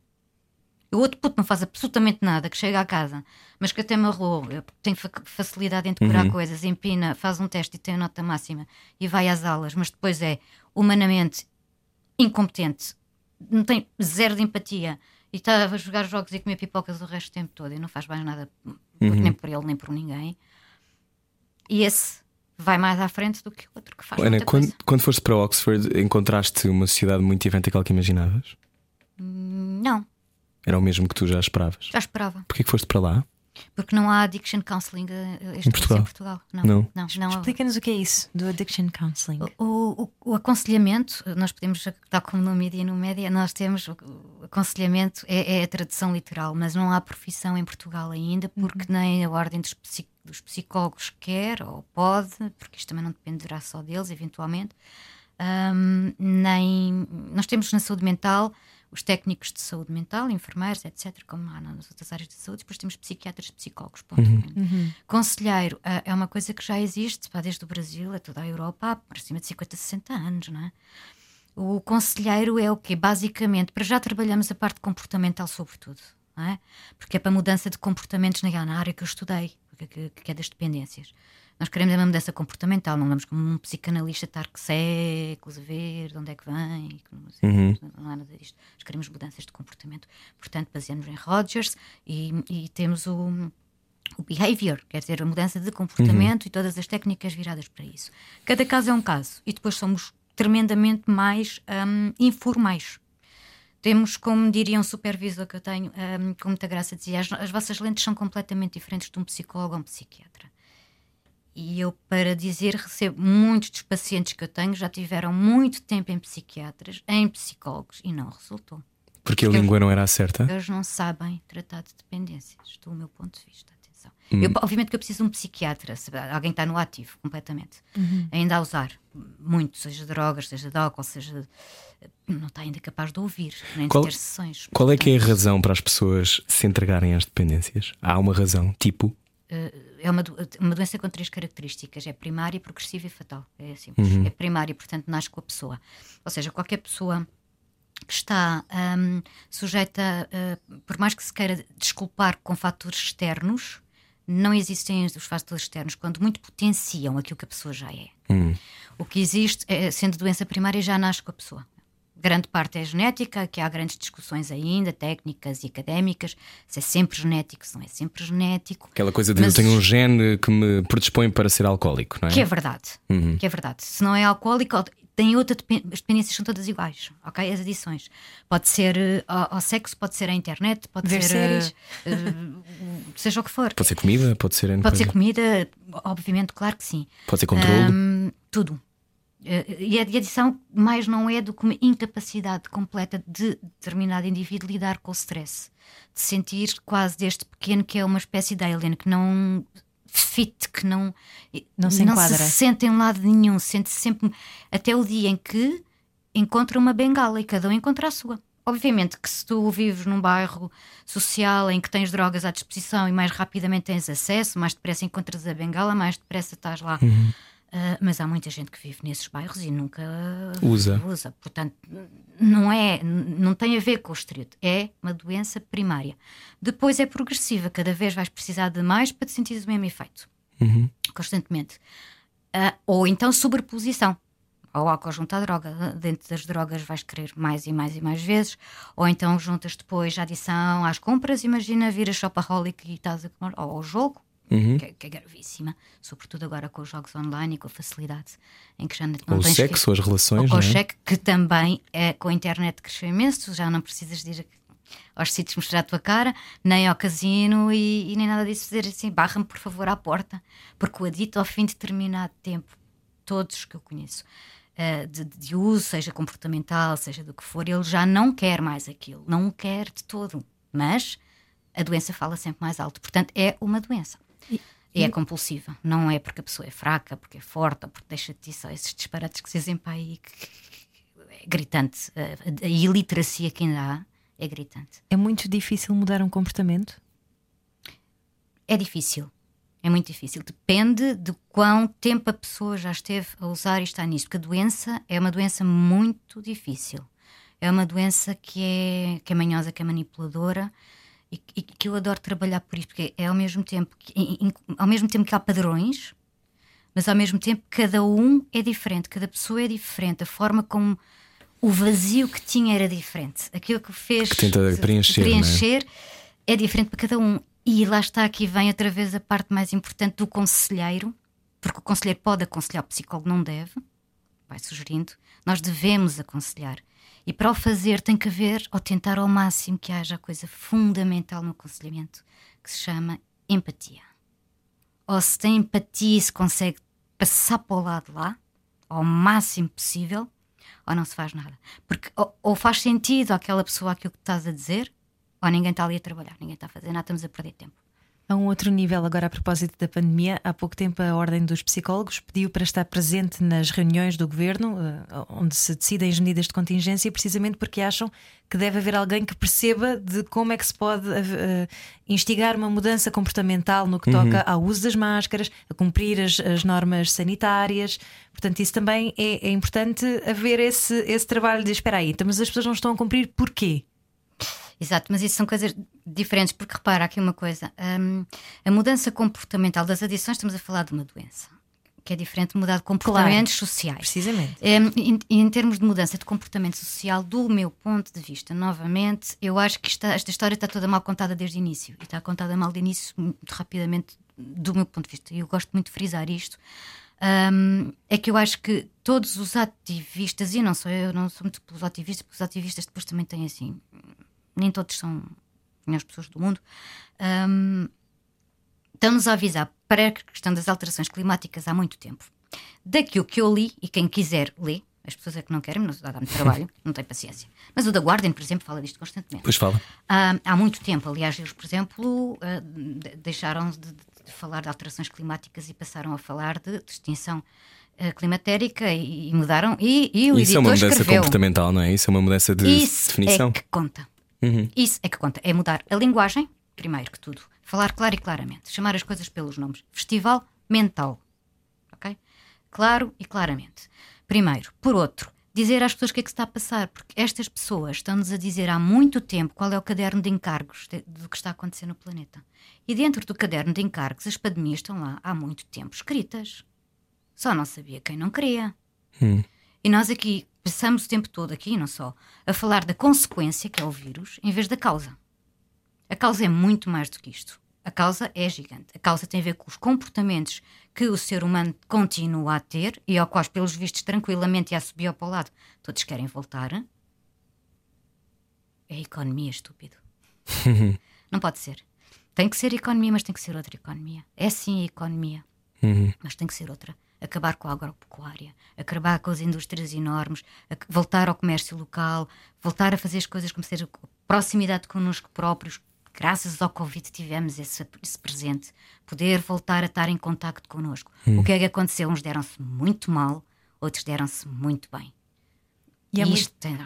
O outro puto não faz absolutamente nada, que chega à casa, mas que até amarrou, tem fa- facilidade em decorar coisas, empina, faz um teste e tem a nota máxima e vai às aulas, mas depois é humanamente incompetente, não tem zero de empatia e está a jogar jogos e comer pipocas o resto do tempo todo e não faz mais nada nem por ele nem por ninguém. E esse vai mais à frente do que o outro que faz Ana, quando, quando foste para Oxford, encontraste uma sociedade muito diferente daquela que imaginavas? Não, Era o mesmo que tu já esperavas? já esperava. Porquê que foste para lá? Porque não há addiction counseling eh, este Portugal? em Portugal. Não, Não. não, não. Explica-nos o que é isso do Addiction Counseling. O, o- o aconselhamento, nós podemos, tal como no mídia e no média, nós temos o, aconselhamento, é, é a tradução literal, mas não há profissão em Portugal ainda, porque nem a ordem dos, dos psicólogos quer ou pode, porque isto também não dependerá só deles, eventualmente. Ahm, nem nós temos na saúde mental os técnicos de saúde mental, enfermeiros, etc., como há nas outras áreas de saúde, depois temos psiquiatras, psicólogos. Ponto. Conselheiro ah, é uma coisa que já existe pá, desde o Brasil a toda a Europa há por cima de 50, 60 anos, não é? O conselheiro é o quê? Basicamente, para já trabalhamos a parte comportamental, sobretudo, não é? Porque é para mudança de comportamentos na na área que eu estudei, que, que- que é das dependências. Nós queremos uma mudança comportamental, não vamos como um psicanalista estar que séculos a ver de onde é que vem, não, sei, não há nada disto. Nós queremos mudanças de comportamento. Portanto, baseamos em Rogers e, e temos o, o behavior, quer dizer, a mudança de comportamento e todas as técnicas viradas para isso. Cada caso é um caso e depois somos tremendamente mais hum, informais. Temos, como diria um supervisor que eu tenho, hum, com muita graça, dizia: as, as vossas lentes são completamente diferentes de um psicólogo ou um psiquiatra. E eu, para dizer, recebo muitos dos pacientes que eu tenho já tiveram muito tempo em psiquiatras, em psicólogos, e não resultou. Porque a Porque língua não era a certa? Eles não sabem tratar de dependências, do meu ponto de vista. Atenção. Eu, obviamente que eu preciso de um psiquiatra, alguém está no ativo completamente, ainda a usar muito, seja drogas, seja de álcool, seja. Não está ainda capaz de ouvir, nem Qual- de ter sessões. Qual é que é a Portanto, razão para as pessoas se entregarem às dependências? Há uma razão, tipo. É uma, uma doença com três características: é primária, progressiva e fatal. É assim. É primária, portanto, nasce com a pessoa. Ou seja, qualquer pessoa que está hum, sujeita, uh, por mais que se queira desculpar com fatores externos, não existem os fatores externos, quando muito potenciam aquilo que a pessoa já é. O que existe, é, sendo doença primária, já nasce com a pessoa. Grande parte é genética, que há grandes discussões ainda, técnicas e académicas, se é sempre genético, se não é sempre genético. Aquela coisa de Mas- eu tenho um gene que me predispõe para ser alcoólico, não é? Que é verdade. Que é verdade. Se não é alcoólico, tem outra as dependências são todas iguais, ok? As adições. Pode ser eh, ao, sexo, pode ser à internet, pode Ver ser séries. eh, eh, seja o que for. Pode ser comida, pode ser. Pode ser coisa. comida, obviamente, claro que sim. Pode ser controle. Hum, tudo. Eh, E a adição mais não é do que uma incapacidade completa de determinado indivíduo lidar com o stress. De sentir quase desde pequeno que é uma espécie de alien, que não fit, que não, Não se enquadra. sente em lado nenhum, sente sempre até o dia em que encontra uma bengala e cada um encontra a sua. Obviamente que se tu vives num bairro social em que tens drogas à disposição e mais rapidamente tens acesso, mais depressa encontras a bengala, mais depressa estás lá Uh, mas há muita gente que vive nesses bairros e nunca Usa. usa. Portanto, não é, não tem a ver com o estereótipo, é uma doença primária. Depois é progressiva, cada vez vais precisar de mais para te sentir o mesmo efeito, constantemente. Uh, ou então sobreposição. Ou álcool junto à droga, dentro das drogas vais querer mais e mais e mais vezes, ou então juntas depois a adição às compras, imagina vir a shopaholic e estás a comer, ou ao jogo, Uhum. que, é- que é gravíssima, sobretudo agora com os jogos online e com a facilidade em que já não Ou o tens sexo, que... as relações, ou com o é? cheque, que também é, com a internet cresceu imenso, já não precisas de ir aos sítios mostrar a tua cara, nem ao casino e, e nem nada disso, dizer assim, barra-me por favor à porta, porque o adito ao fim de determinado tempo, todos que eu conheço, eh, de, de uso, seja comportamental, seja do que for, ele já não quer mais aquilo, não o quer de todo, mas a doença fala sempre mais alto, portanto é uma doença. E é compulsiva, não é porque a pessoa é fraca, porque é forte, ou porque deixa de ti só esses disparates que se dizem para aí é gritante. A, a iliteracia que ainda há é gritante. É muito difícil mudar um comportamento? É difícil, é muito difícil. Depende de quão tempo a pessoa já esteve a usar e está nisso, porque a doença é uma doença muito difícil. É uma doença que é, que é manhosa, que é manipuladora e, e que eu adoro trabalhar por isso, porque é ao mesmo tempo que, em- ao mesmo tempo que há padrões, mas ao mesmo tempo cada um é diferente, cada pessoa é diferente, a forma como o vazio que tinha era diferente, aquilo que fez Que tenta preencher, é? preencher é diferente para cada um. E lá está, aqui vem outra vez a parte mais importante do conselheiro, porque o conselheiro pode aconselhar, o psicólogo não deve, vai sugerindo. Nós devemos aconselhar. E para o fazer tem que haver, ou tentar ao máximo que haja a coisa fundamental no aconselhamento, que se chama empatia. Ou se tem empatia e se consegue passar para o lado lá, ao máximo possível, ou não se faz nada. Porque ou, ou faz sentido àquela pessoa aquilo que estás a dizer, ou ninguém está ali a trabalhar, ninguém está a fazer nada, estamos a perder tempo. A um outro nível, agora a propósito da pandemia, há pouco tempo a Ordem dos Psicólogos pediu para estar presente nas reuniões do governo, eh, onde se decidem as medidas de contingência, precisamente porque acham que deve haver alguém que perceba de como é que se pode eh, instigar uma mudança comportamental no que toca ao uso das máscaras, a cumprir as, as normas sanitárias. Portanto, isso também é, é importante haver esse, esse trabalho de espera aí, então, mas as pessoas não estão a cumprir porquê? Exato, mas isso são coisas diferentes, porque repara aqui uma coisa: hum, a mudança comportamental das adições, estamos a falar de uma doença, que é diferente de mudar de comportamentos sociais. Precisamente. Hum, em, em termos de mudança de comportamento social, do meu ponto de vista, novamente, eu acho que esta, esta história está toda mal contada desde o início. E está contada mal de início, muito rapidamente, do meu ponto de vista. E eu gosto muito de frisar isto. Hum, é que eu acho que todos os ativistas, e não sou eu, não sou muito pelos ativistas, porque os ativistas depois também têm assim. Nem todos são as pessoas do mundo. hum, Estão-nos a avisar para a questão das alterações climáticas há muito tempo. Daquilo que eu li, e quem quiser lê, as pessoas é que não querem, mas dá-me trabalho, não tem paciência. Mas o da Guardian, por exemplo, fala disto constantemente. Pois fala. Há, há muito tempo, aliás, eles, por exemplo, ah, de- deixaram de, de falar de alterações climáticas e passaram a falar de, de extinção ah, climatérica e, e mudaram. E, e o Isso é uma mudança escreveu. comportamental, não é? Isso é uma mudança de Isso definição. é que conta. Uhum. Isso é que conta. É mudar a linguagem, primeiro que tudo. Falar claro e claramente. Chamar as coisas pelos nomes. Festival mental. Ok? Claro e claramente. Primeiro. Por outro, dizer às pessoas o que é que se está a passar. Porque estas pessoas estão-nos a dizer há muito tempo qual é o caderno de encargos de- do que está a acontecer no planeta. E dentro do caderno de encargos, as pandemias estão lá há muito tempo escritas. Só não sabia quem não queria. Hum. E nós aqui passamos o tempo todo, aqui não só, a falar da consequência, que é o vírus, em vez da causa. A causa é muito mais do que isto. A causa é gigante. A causa tem a ver com os comportamentos que o ser humano continua a ter e ao quais, pelos vistos, tranquilamente e a subir para o lado, todos querem voltar. É a economia, estúpido. não pode ser. Tem que ser economia, mas tem que ser outra economia. É sim a economia Uhum. mas tem que ser outra. Acabar com a agropecuária, acabar com as indústrias enormes, a- voltar ao comércio local, voltar a fazer as coisas como ser proximidade connosco próprios. Graças ao Covid tivemos esse, esse presente, poder voltar a estar em contacto connosco. O que é que aconteceu? Uns deram-se muito mal, outros deram-se muito bem. E E é muito- isto tem-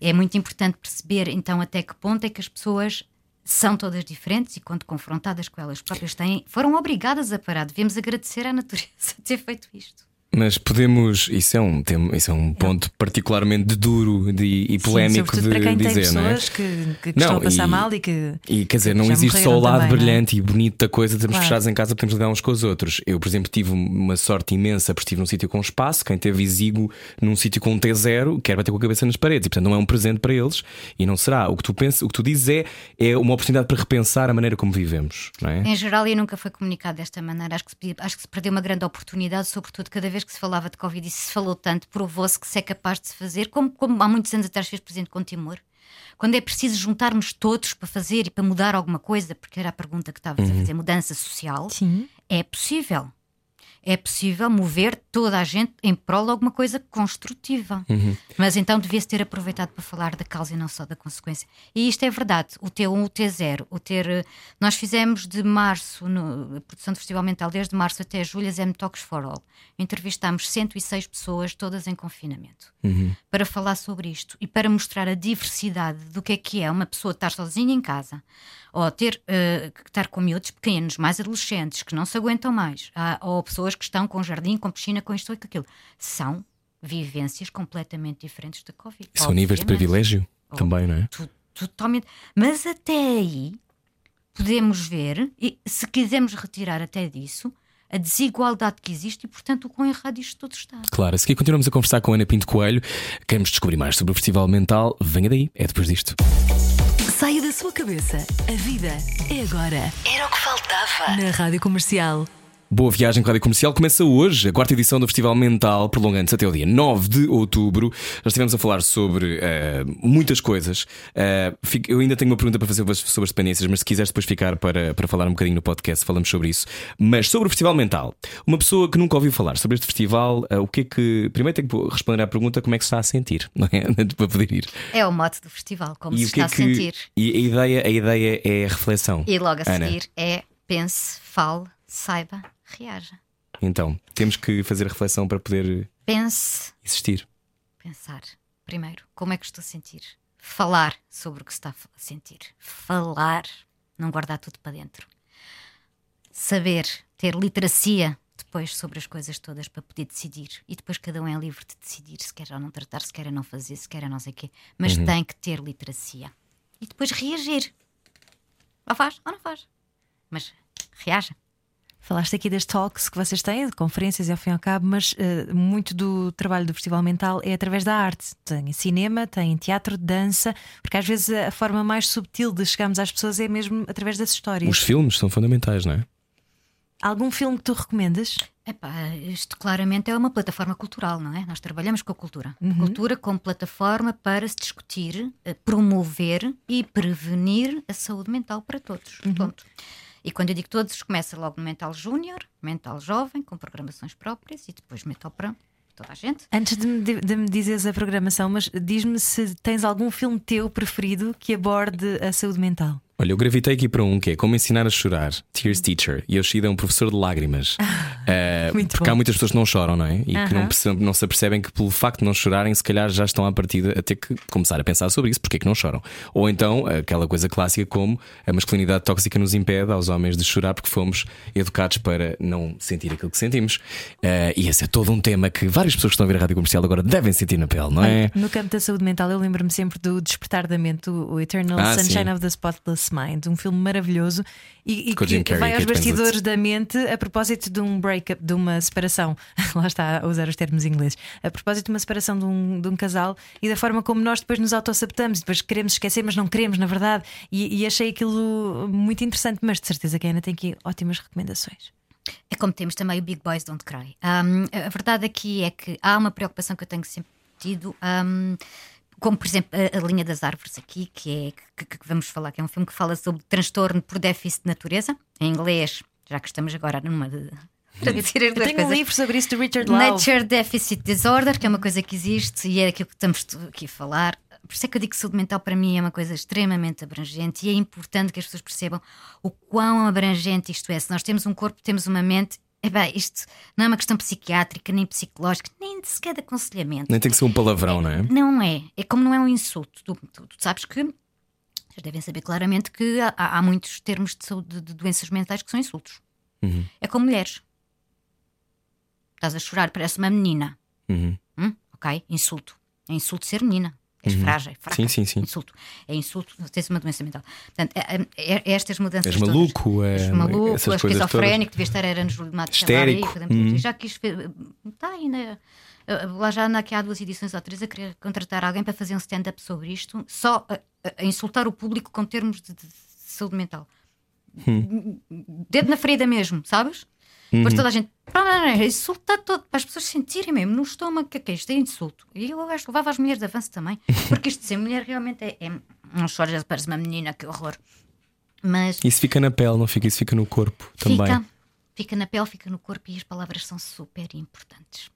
é muito importante perceber então até que ponto é que as pessoas são todas diferentes e, quando confrontadas com elas próprias, têm, foram obrigadas a parar. Devemos agradecer à natureza ter feito isto. Mas podemos, isso é um, tema, isso é um ponto particularmente duro de, e polémico Sim, de para quem dizer, tem não é? pessoas que, que, que estão a passar e- mal e que. E quer dizer, que não existe só o lado também, não é? brilhante e bonito da coisa, estamos Claro. fechados em casa, podemos lidar uns com os outros. Eu, por exemplo, tive uma sorte imensa porque estive num sítio com espaço. Quem teve exíguo num sítio com um T0 quer bater com a cabeça nas paredes e, portanto, não é um presente para eles e não será. O que tu, pensas, o que tu dizes é, é uma oportunidade para repensar a maneira como vivemos, não é? Em geral, e nunca foi comunicado desta maneira. Acho que, acho que se perdeu uma grande oportunidade, sobretudo cada vez que se falava de Covid e se falou tanto, provou-se que se é capaz de se fazer, como, como há muitos anos atrás fez Presidente com Timor. Quando é preciso juntarmos todos para fazer e para mudar alguma coisa, porque era a pergunta que estavas a fazer, mudança social, Sim. é possível. É possível mover toda a gente em prol de alguma coisa construtiva. Mas então devia-se ter aproveitado para falar da causa e não só da consequência. E isto é verdade. O T1, o T0, o ter. eh, Nós fizemos de março, no, a produção do Festival Mental, desde março até julho, as M-Talks for All. Entrevistámos 106 pessoas, todas em confinamento, para falar sobre isto e para mostrar a diversidade do que é que é uma pessoa estar sozinha em casa ou ter que estar com miúdos pequenos, mais adolescentes, que não se aguentam mais, ou pessoas que estão com jardim, com piscina, com isto ou com aquilo. São vivências completamente diferentes da Covid. São níveis de obviamente. privilégio Oh. também, não é? Tu- Totalmente. Mas até aí podemos ver, e se quisermos retirar até disso, a desigualdade que existe e, portanto, o quão errado isto tudo está. Claro, a seguir continuamos a conversar com a Ana Pinto Coelho. Queremos descobrir mais sobre o Festival Mental? Venha daí, é depois disto. Saia da sua cabeça. A vida é agora. Era o que faltava. Na Rádio Comercial. Boa viagem com a Rádio Comercial começa hoje, a quarta edição do Festival Mental, prolongando-se até o dia 9 de outubro. Já estivemos a falar sobre eh, muitas coisas. Eh, fico- eu ainda tenho uma pergunta para fazer sobre as dependências, mas se quiseres depois ficar para, para falar um bocadinho no podcast, falamos sobre isso. Mas sobre o Festival Mental, uma pessoa que nunca ouviu falar sobre este festival, eh, o que é que. Primeiro tenho que responder à pergunta como é que se está a sentir, não é? Para poder ir. É o mote do festival, como se o que está é a que. sentir. E a ideia, a ideia é a reflexão. E logo a Ana. seguir é pense, fale, saiba, reaja. Então, temos que fazer reflexão para poder Pense, existir. pensar. Primeiro, como é que estou a sentir? Falar sobre o que se está a sentir. Falar, não guardar tudo para dentro. Saber, ter literacia depois sobre as coisas todas para poder decidir. E depois cada um é livre de decidir se quer ou não tratar, se quer ou não fazer, se quer ou não sei o quê. Mas tem que ter literacia. E depois reagir. Ou faz ou não faz. Mas reaja. Falaste aqui das talks que vocês têm, de conferências e ao fim e ao cabo, mas eh, muito do trabalho do Festival Mental é através da arte. Tem cinema, tem teatro, dança, porque às vezes a forma mais subtil de chegarmos às pessoas é mesmo através das histórias. Os filmes são fundamentais, não é? Algum filme que tu recomendas? Epá, isto claramente é uma plataforma cultural, não é? Nós trabalhamos com a cultura. Uhum. Cultura como plataforma para se discutir, eh, promover e prevenir a saúde mental para todos. Uhum. Ponto. E quando eu digo todos, começa logo no mental júnior, mental jovem, com programações próprias e depois mental para toda a gente. Antes de me, de me dizeres a programação, mas diz-me se tens algum filme teu preferido que aborde a saúde mental. Olha, eu gravitei aqui para um que é Como Ensinar a Chorar, Tears Teacher. E Yoshida é um professor de lágrimas. Eh, Muito porque bom. há muitas pessoas que não choram, não é? E que Aham. não, perce- não se apercebem que, pelo facto de não chorarem, se calhar já estão à partida a ter que começar a pensar sobre isso, porque é que não choram. Ou então, aquela coisa clássica como a masculinidade tóxica nos impede aos homens de chorar porque fomos educados para não sentir aquilo que sentimos. Eh, e esse é todo um tema que várias pessoas que estão a ver a rádio comercial agora devem sentir na pele, não é? No campo da saúde mental, eu lembro-me sempre do Despertar da Mente, o o Eternal Ah, Sunshine sim. of the Spotless Mind, um filme maravilhoso e, e que Carrey vai aos bastidores da mente a propósito de um breakup, de uma separação. Lá está a usar os termos ingleses. A propósito de uma separação de um, de um casal e da forma como nós depois nos autossabotamos, depois queremos esquecer, mas não queremos, na verdade. E, e achei aquilo muito interessante, mas de certeza que a Ana tem aqui ótimas recomendações. É como temos também o Big Boys Don't Cry. Um, a verdade aqui é que há uma preocupação que eu tenho sempre tido. um, como, por exemplo, a, a Linha das Árvores aqui, que é que, que vamos falar, que é um filme que fala sobre transtorno por déficit de natureza, em inglês, já que estamos agora numa de. Para dizer as Eu tenho um coisas. livro sobre isso do Richard Lau. Nature Deficit Disorder, que é uma coisa que existe e é aquilo que estamos aqui a falar. Por isso é que eu digo que saúde mental para mim é uma coisa extremamente abrangente e é importante que as pessoas percebam o quão abrangente isto é. Se nós temos um corpo, temos uma mente. É bem, isto não é uma questão psiquiátrica, nem psicológica, nem sequer de aconselhamento. Nem tem que ser um palavrão, não é? Não é. É como não é um insulto. Tu, tu- tu sabes que Vocês devem saber claramente que há, há muitos termos de, saúde, de doenças mentais que são insultos. Uhum. É com mulheres. Estás a chorar, parece uma menina. Uhum. Hum? Ok? Insulto. É insulto ser menina. És frágil, fraca. Sim, sim, sim. Insulto. É insulto, tens uma doença mental. Portanto, é, é- é estas mudanças. És maluco, todas. é- És maluco, essas és esquizofrénico, devias estar era nos limados Histérico. Uhum. Já quis. Está ainda. eh, Lá já anda aqui há duas edições ou três a querer contratar alguém para fazer um stand-up sobre isto, só a, a- insultar o público com termos de, de saúde mental. Dedo na ferida mesmo, sabes? Depois toda a gente. Não, insultar todo, para as pessoas sentirem mesmo no estômago que é que é isto é insulto. E eu acho que levava as mulheres de avanço também, porque isto de ser mulher realmente é. é não choras, parece uma menina, que horror. Mas Isso fica na pele, não fica? Isso fica no corpo também. fica, fica na pele, fica no corpo e as palavras são super importantes.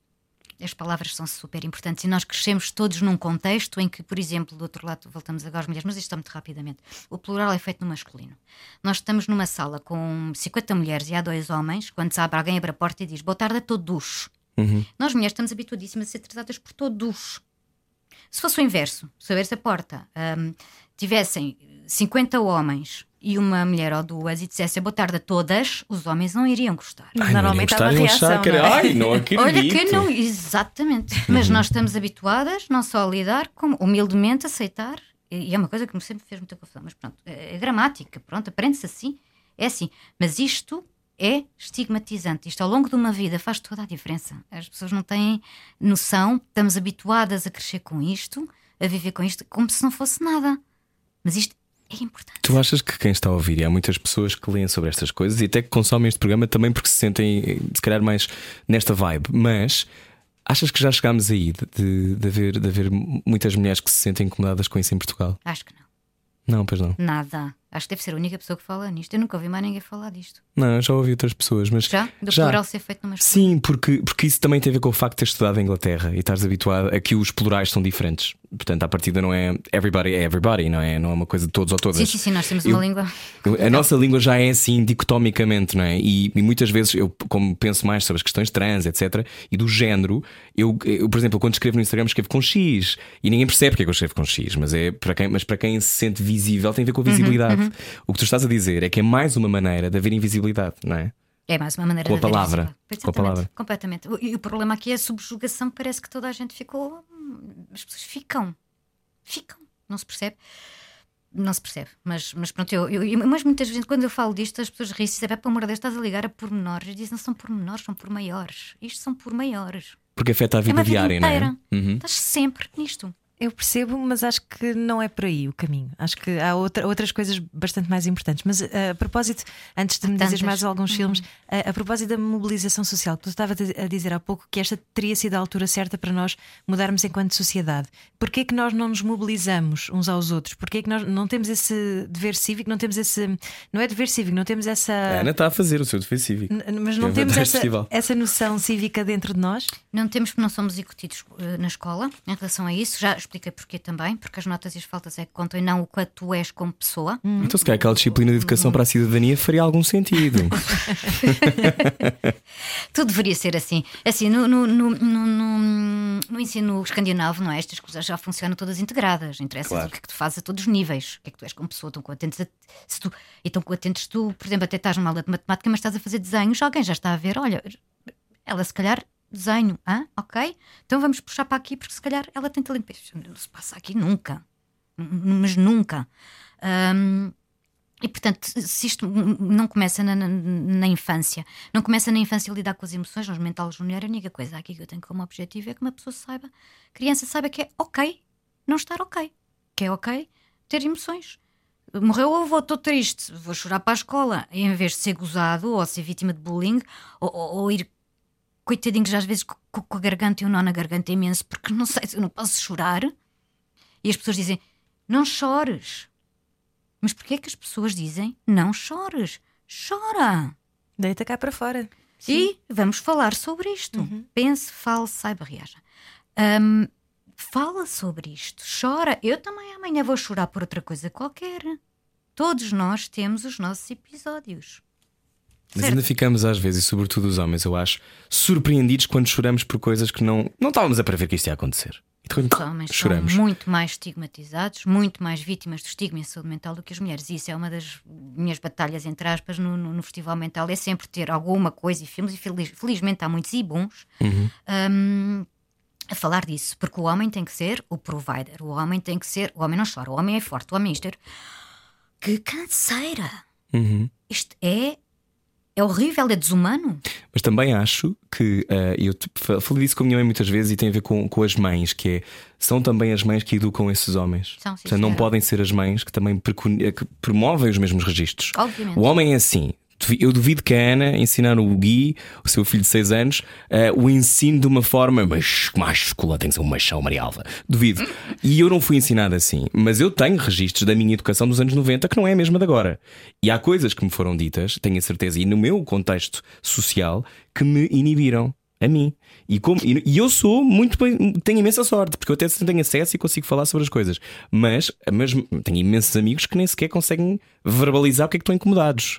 As palavras são super importantes e nós crescemos todos num contexto em que, por exemplo, do outro lado, voltamos agora às mulheres, mas isto está muito rapidamente. O plural é feito no masculino. Nós estamos numa sala com 50 mulheres e há dois homens, quando se abre alguém abre a porta e diz boa tarde a todos. Nós mulheres estamos habituadíssimas a ser tratadas por todos. Se fosse o inverso, se abrisse a porta, hum, tivessem 50 homens e uma mulher ou duas e dissessem boa tarde a todas, os homens não iriam gostar. Ai, Normalmente há uma não iam gostar, reação, que era, não é? Ai, não acredito. Olha que não, exatamente. Mas nós estamos habituadas não só a lidar, como humildemente aceitar, e é uma coisa que me sempre fez muita confusão, mas pronto, é é gramática, pronto, aprende-se assim, é assim. Mas isto é estigmatizante. Isto ao longo de uma vida faz toda a diferença. As pessoas não têm noção, estamos habituadas a crescer com isto, a viver com isto, como se não fosse nada. Mas isto é importante. Tu achas que quem está a ouvir, e há muitas pessoas que leem sobre estas coisas e até que consomem este programa também porque se sentem, se calhar, mais nesta vibe, mas achas que já chegámos aí de, de, de haver, de haver muitas mulheres que se sentem incomodadas com isso em Portugal? Acho que não. Não, pois não. Nada. Acho que deve ser a única pessoa que fala nisto. Eu nunca ouvi mais ninguém falar disto. Não, já ouvi outras pessoas, mas. Já? Do plural ser feito numa Sim, porque, porque isso também tem a ver com o facto de teres estudado em Inglaterra e estás habituado a que os plurais são diferentes. Portanto, à partida não é everybody é everybody, não é? Não é uma coisa de todos ou todas. Sim, sim, sim, nós temos Eu- uma língua. A nossa língua já é assim dicotomicamente, não é? E, e muitas vezes eu, como penso mais sobre as questões trans, etc., e do género, eu, eu, por exemplo, quando escrevo no Instagram, escrevo com X e ninguém percebe porque é que eu escrevo com X, mas, é para quem, mas para quem se sente visível tem a ver com a visibilidade. O que tu estás a dizer é que é mais uma maneira de haver invisibilidade, não é? É mais uma maneira Com a palavra. Com a palavra. Completamente. E o problema aqui é a subjugação. Parece que toda a gente ficou. As pessoas ficam. Ficam. Não se percebe. Não se percebe. Mas, mas pronto, eu, eu- mas muitas vezes quando eu falo disto, as pessoas riem-se e dizem: "É, pelo amor de Deus, estás a ligar a pormenores. Eu dizem: não são pormenores, são por maiores. Isto são por maiores. Porque afeta a É vida uma vida diária, não inteira. é? Uhum. Estás sempre nisto. Eu percebo, mas acho que não é por aí o caminho. Acho que há outra- outras coisas bastante mais importantes. Mas eh, a propósito, antes de me dizeres tantas. mais alguns filmes, a, a propósito da mobilização social, que tu estava a dizer há pouco que esta teria sido a altura certa para nós mudarmos enquanto sociedade. Porquê que nós não nos mobilizamos uns aos outros? Porquê que nós não temos esse dever cívico, não temos esse. Não é dever cívico, não temos essa. A Ana está a fazer o seu defeito cívico. N- Mas não É temos essa, essa noção cívica dentro de nós? Não temos porque não somos incutidos eh, na escola em relação a isso. Já expliquei porquê também, porque as notas e as faltas é que contam e não o quanto tu és como pessoa. Então, se calhar aquela disciplina de educação para a cidadania faria algum sentido. Tudo deveria ser assim. Assim, no, no, no, no- no- no ensino escandinavo, não é? Estas coisas já funcionam todas integradas. Interessa Claro. o que é que tu fazes a todos os níveis. O que é que tu és como pessoa. Estão contentes a, se tu, e estão contentes tu, por exemplo, até estás numa aula de matemática, mas estás a fazer desenhos, alguém já está a ver, olha, ela se calhar desenho, ah, ok? Então vamos puxar para aqui, porque se calhar ela tem talento. Não se passa aqui nunca. Mas nunca. Ahm, e portanto, se isto não começa na, na- na infância, não começa na infância a lidar com as emoções, nos mental júnior, a única coisa aqui que eu tenho como objetivo é que uma pessoa saiba, criança saiba que é ok não estar ok, que é ok ter emoções. Morreu o avô, estou triste, vou chorar para a escola, em vez de ser gozado ou ser vítima de bullying ou, ou- ou ir, coitadinhos, às vezes co- co- com a garganta e o nó na garganta imenso, porque não sei se eu não posso chorar. E as pessoas dizem: não chores. Mas porquê é que as pessoas dizem não chores? Chora! Deita cá para fora. E vamos falar sobre isto. Pense, fale, saiba, reaja. Hum, fala sobre isto, chora. Eu também amanhã vou chorar por outra coisa qualquer. Todos nós temos os nossos episódios. Mas Certo. ainda ficamos às vezes, e sobretudo os homens, eu acho, surpreendidos quando choramos por coisas que não, não estávamos a prever que isto ia acontecer. Então, Os homens choramos. são muito mais estigmatizados, muito mais vítimas do estigma e saúde mental do que as mulheres. E isso é uma das minhas batalhas, entre aspas, no, no- no Festival Mental, é sempre ter alguma coisa e filmes, e feliz- felizmente há muitos e bons, hum, a falar disso. Porque o homem tem que ser o provider, o homem tem que ser, o homem não chora, o homem é forte, o homem é isto. Que canseira! Uhum. Isto é, é horrível, é desumano. Mas também acho que eh, eu falei disso com a minha mãe muitas vezes e tem a ver com, com as mães, que é são também as mães que educam esses homens. São, sim, Portanto, não podem ser as mães que também eh, que promovem os mesmos registros. Obviamente. O homem é assim. Eu duvido que a Ana ensinar o Gui, o seu filho de 6 anos, eh, o ensino de uma forma mas máscula, tem que ser um machão, Maria Alva. Duvido. E eu não fui ensinado assim. Mas eu tenho registros da minha educação dos anos 90 que não é a mesma de agora. E há coisas que me foram ditas, tenho a certeza, e no meu contexto social, que me inibiram. A mim. E, como, e eu sou muito bem, tenho imensa sorte, porque eu até tenho acesso e consigo falar sobre as coisas. Mas, mas tenho imensos amigos que nem sequer conseguem verbalizar o que é que estão incomodados.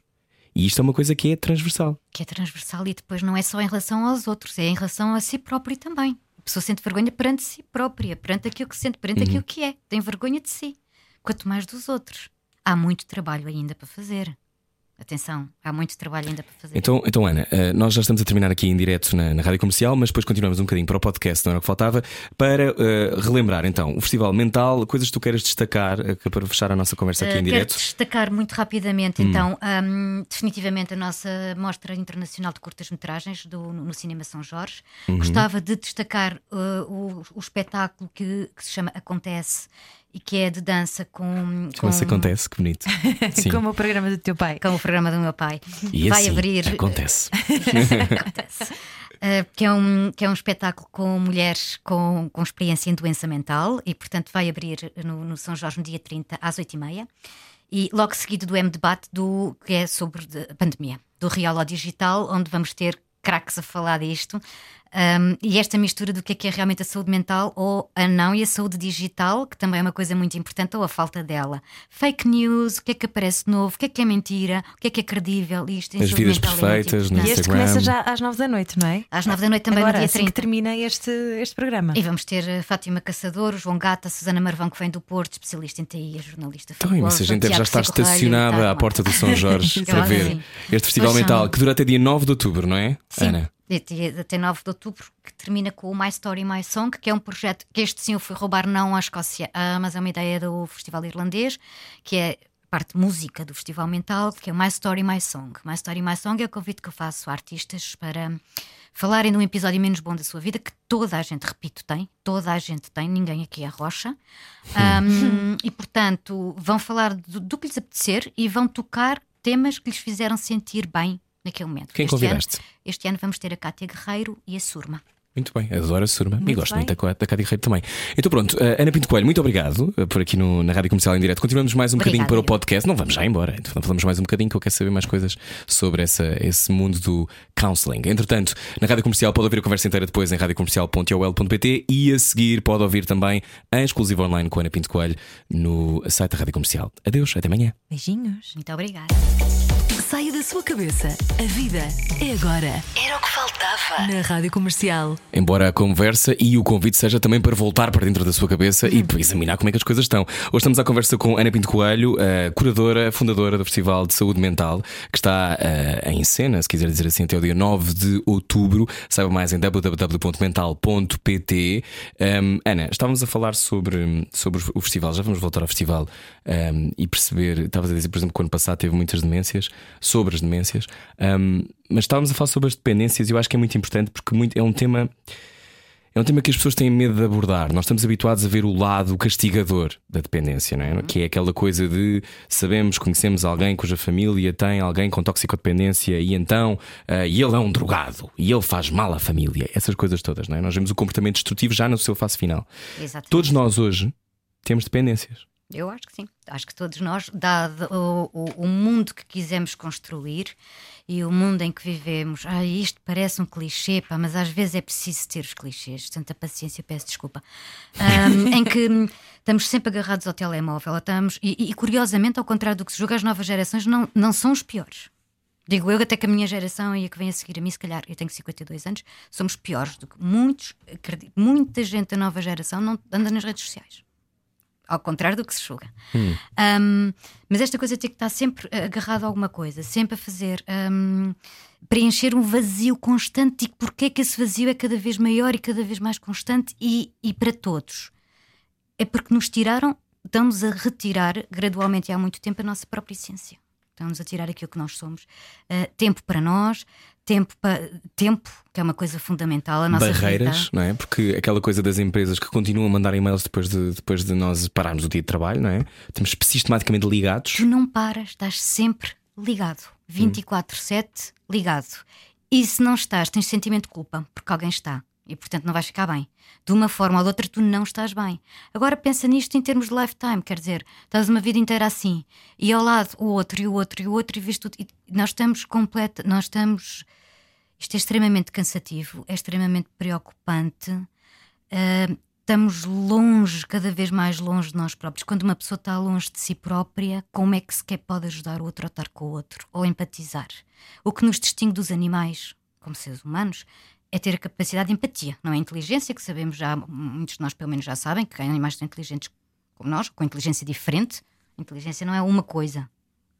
E isto é uma coisa que é transversal. que é transversal e depois não é só em relação aos outros, é em relação a si próprio também. A pessoa sente vergonha perante si própria, perante aquilo que sente, perante aquilo que é. Tem vergonha de si, quanto mais dos outros. Há muito trabalho ainda para fazer. Atenção, há muito trabalho ainda para fazer. Então, então Ana, eh, nós já estamos a terminar aqui em direto na, na rádio comercial, mas depois continuamos um bocadinho para o podcast, não era o que faltava, para eh, relembrar então o Festival Mental, coisas que tu queiras destacar eh, para fechar a nossa conversa aqui Uh, em quero direto. destacar muito rapidamente, então, um, definitivamente a nossa Mostra Internacional de Curtas-Metragens no Cinema São Jorge. Uhum. Gostava de destacar uh, o, o espetáculo que, que se chama Acontece e que é de dança com. Como com- acontece, que bonito. Sim. Como o programa do teu pai. com o programa do meu pai. E Vai assim abrir. acontece. Acontece. Uh, que, é um, que é um espetáculo com mulheres com, com experiência em doença mental e, portanto, vai abrir no, no São Jorge no dia 30 às 8h30. E logo seguido do M-Debate, do, que é sobre a pandemia, do Real ao Digital, onde vamos ter craques a falar disto. Um, e esta mistura do que é que é realmente a saúde mental ou a não e a saúde digital, que também é uma coisa muito importante, ou a falta dela. Fake news, o que é que aparece de novo, o que é que é mentira, o que é que é credível, e isto em As vidas é perfeitas no importante. E este Instagram. começa já às nove da noite, não é? Às nove da noite também Agora, no dia assim 30. que termina este, este programa. E vamos ter a Fátima Caçador, o João Gata, a Susana Marvão, que vem do Porto, especialista em TI, a jornalista Então, imensa gente deve já estar estacionada tá, à porta do São Jorge para ver sim. este festival Mas mental são- que dura até dia 9 de outubro, não é? Sim, Ana. Até 9 de outubro, que termina com o My Story, My Song, que é um projeto que este sim eu fui roubar não à Escócia, ah, mas é uma ideia do Festival Irlandês, que é parte música do Festival Mental, que é o My Story, My Song. My Story, My Song é o convite que eu faço a artistas para falarem de um episódio menos bom da sua vida, que toda a gente, repito, tem, toda a gente tem, ninguém aqui é rocha. Um, e portanto, vão falar do, do que lhes apetecer e vão tocar temas que lhes fizeram sentir bem naquele momento. Quem Este ano- convidaste? este ano vamos ter a Cátia Guerreiro e a Surma. Muito bem, adoro a Surma e Muito gosto bem. muito da, da Cátia Guerreiro também. Então pronto, eh, Ana Pinto Coelho, muito obrigado eh, por aqui no- na Rádio Comercial em Direto. Continuamos mais um bocadinho Obrigada, para o podcast. Não vamos já embora, então falamos mais um bocadinho que eu quero saber mais coisas sobre essa, esse mundo do counseling. Entretanto, na Rádio Comercial pode ouvir a conversa inteira depois em radiocomercial.ol.pt e a seguir pode ouvir também em exclusivo online com a Ana Pinto Coelho no site da Rádio Comercial. Adeus, até amanhã. Beijinhos. Muito obrigada. Sua cabeça. A vida é agora. Era o que faltava. Na Rádio Comercial. Embora a conversa e o convite seja também para voltar para dentro da sua cabeça e para examinar como é que as coisas estão. Hoje estamos à conversa com Ana Pinto Coelho, a curadora, fundadora do Festival de Saúde Mental, que está eh, em cena, se quiser dizer assim, até o dia 9 de outubro. Saiba mais em www.mental.pt. Um, Ana, estávamos a falar sobre, sobre o festival, já vamos voltar ao festival um, e perceber. Estavas a dizer, por exemplo, que o ano passado teve muitas demências, sobre as demências, um, mas estávamos a falar sobre as dependências e eu acho que é muito importante porque muito, é um tema. É um tema que as pessoas têm medo de abordar. Nós estamos habituados a ver o lado castigador da dependência, não é? que é aquela coisa de sabemos, conhecemos alguém cuja família tem alguém com toxicodependência e então ah, e ele é um drogado e ele faz mal à família. Essas coisas todas, não é? Nós vemos o comportamento destrutivo já na sua fase final. Exatamente. Todos nós hoje temos dependências. Eu acho que sim. Acho que todos nós, dado o, o, o mundo que quisemos construir e o mundo em que vivemos, ah, isto parece um clichê, pá, mas às vezes é preciso ter os clichês, tanta paciência, peço desculpa. Ahm, em que estamos sempre agarrados ao telemóvel, estamos, e, e, curiosamente, ao contrário do que se julga, as novas gerações não, não são os piores. Digo eu até que a minha geração e a que vem a seguir a mim, se calhar, eu tenho 52 anos, somos piores do que muitos, acredito, muita gente da nova geração não anda nas redes sociais. Ao contrário do que se julga. Hum. Um, mas esta coisa tem que estar sempre agarrado a alguma coisa, sempre a fazer um, preencher um vazio constante. E porquê é que esse vazio é cada vez maior e cada vez mais constante e, e para todos? É porque nos tiraram, estamos a retirar gradualmente e há muito tempo a nossa própria essência. Estamos a tirar aquilo que nós somos. Uh, tempo para nós, tempo, para, tempo, que é uma coisa fundamental. A nossa Barreiras, vida. não é? Porque aquela coisa das empresas que continuam a mandar e-mails depois de, depois de nós pararmos o dia de trabalho, não é? Estamos sistematicamente ligados. Tu não paras, estás sempre ligado. 24-7 ligado. E se não estás, tens sentimento de culpa, porque alguém está. E portanto não vais ficar bem. De uma forma ou de outra, tu não estás bem. Agora pensa nisto em termos de lifetime, quer dizer, estás uma vida inteira assim, e ao lado o outro, e o outro, e o outro, e vês tudo. E nós estamos completa, nós estamos. Isto é extremamente cansativo, é extremamente preocupante. Uh, estamos longe, cada vez mais longe de nós próprios. Quando uma pessoa está longe de si própria, como é que sequer pode ajudar o outro a estar com o outro ou empatizar? O que nos distingue dos animais, como seres humanos, é ter a capacidade de empatia, não é inteligência, que sabemos já, muitos de nós pelo menos já sabem, que animais são inteligentes como nós, com inteligência diferente. Inteligência não é uma coisa,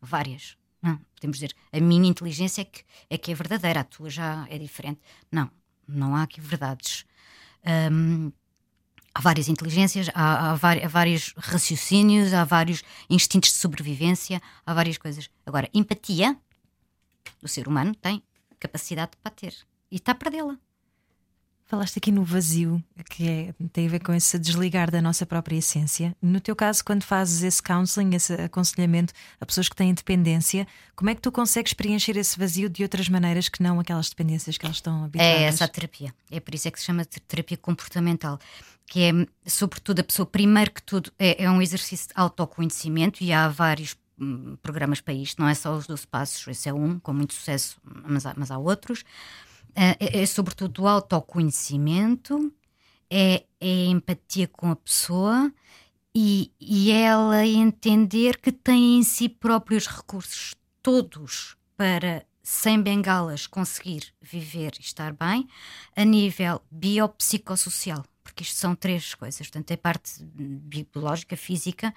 várias. Não, podemos dizer, a minha inteligência é que, é que é verdadeira, a tua já é diferente. Não, não há aqui verdades. Hum, há várias inteligências, há, há, há, vários raciocínios, há vários instintos de sobrevivência, há várias coisas. Agora, empatia, o ser humano tem capacidade para ter e está a perdê-la. Falaste aqui no vazio, que é, tem a ver com esse desligar da nossa própria essência. No teu caso, quando fazes esse counseling, esse aconselhamento a pessoas que têm dependência, como é que tu consegues preencher esse vazio de outras maneiras que não aquelas dependências que elas estão habituadas? É essa a terapia. É por isso é que se chama terapia comportamental, que é, sobretudo, a pessoa, primeiro que tudo, é, é um exercício de autoconhecimento e há vários hum, programas para isto, não é só os 12 passos, esse é um, com muito sucesso, mas há, mas há outros. Ah, é, é sobretudo o autoconhecimento, é, é a empatia com a pessoa e, e ela entender que tem em si próprios recursos todos para, sem bengalas, conseguir viver e estar bem, a nível biopsicossocial, porque isto são três coisas, portanto, é parte biológica, física,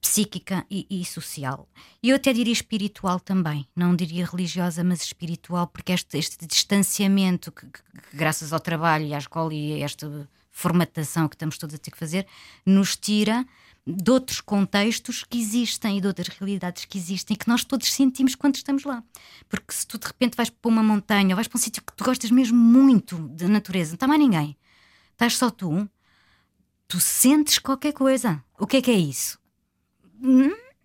psíquica e, e, social. E eu até diria espiritual também, não diria religiosa, mas espiritual, porque este, este distanciamento que, que, que, graças ao trabalho e à escola e a esta formatação que estamos todos a ter que fazer, nos tira de outros contextos que existem e de outras realidades que existem que nós todos sentimos quando estamos lá. Porque se tu de repente vais para uma montanha ou vais para um sítio que tu gostas mesmo muito da natureza, não está mais ninguém, estás só tu, tu sentes qualquer coisa. O que é que é isso?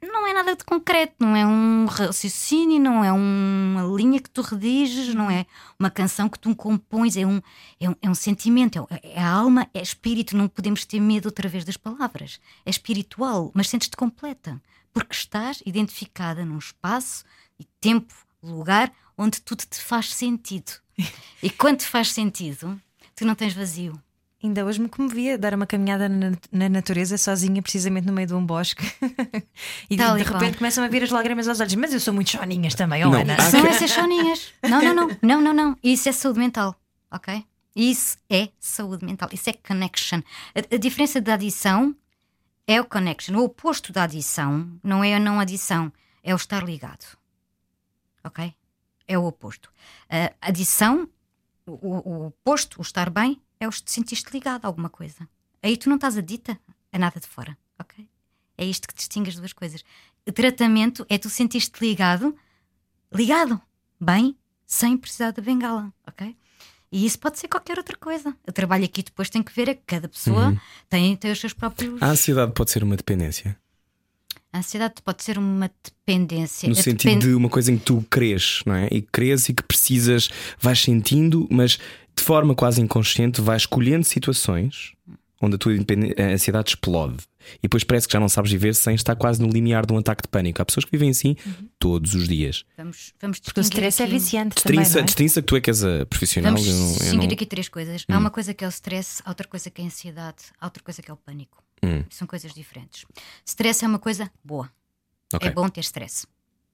não é nada de concreto, não é um raciocínio, não é uma linha que tu rediges, não é uma canção que tu compões, é um, é um, é um sentimento, é, é, a alma, é espírito. Não podemos ter medo outra vez das palavras. É espiritual, mas sentes-te completa, porque estás identificada num espaço e tempo, lugar onde tudo te faz sentido. e quando te faz sentido, tu não tens vazio. Ainda hoje me comovia dar uma caminhada na, na natureza sozinha, precisamente no meio de um bosque. e de, de repente começam a vir as lágrimas aos olhos. Mas eu sou muito choninhas também, oh, Ana. São essas choninhas. Não, não, não, não, não, não. Isso é saúde mental, ok? Isso é saúde mental. Isso é connection. A, a diferença da adição é o connection. O oposto da adição não é a não adição, é o estar ligado. Ok? É o oposto. A adição, o, o oposto, o estar bem, é os te sentiste ligado a alguma coisa. Aí tu não estás adita a nada de fora, ok? É isto que distingue as duas coisas. O tratamento é tu sentiste ligado, ligado, bem, sem precisar da bengala, ok? E isso pode ser qualquer outra coisa. O trabalho aqui depois tem que ver é que cada pessoa uhum. tem, tem os seus próprios. A ansiedade pode ser uma dependência. A ansiedade pode ser uma dependência. No sentido depend... de uma coisa em que tu crês, não é? E crês e que precisas, vais sentindo, mas de forma quase inconsciente, vais escolhendo situações onde a tua a ansiedade explode. E depois parece que já não sabes viver sem estar quase no limiar de um ataque de pânico. Há pessoas que vivem assim uhum. todos os dias. Vamos, vamos Porque o stress é aqui. é viciante. Destrinça, também, é? destrinça que tu é que és a profissional. Vamos distinguir não... aqui três coisas. Hum. Há uma coisa que é o stress, há outra coisa que é a ansiedade, há outra coisa que é o pânico. Hum. São coisas diferentes. Stress é uma coisa boa. Okay. É bom ter stress.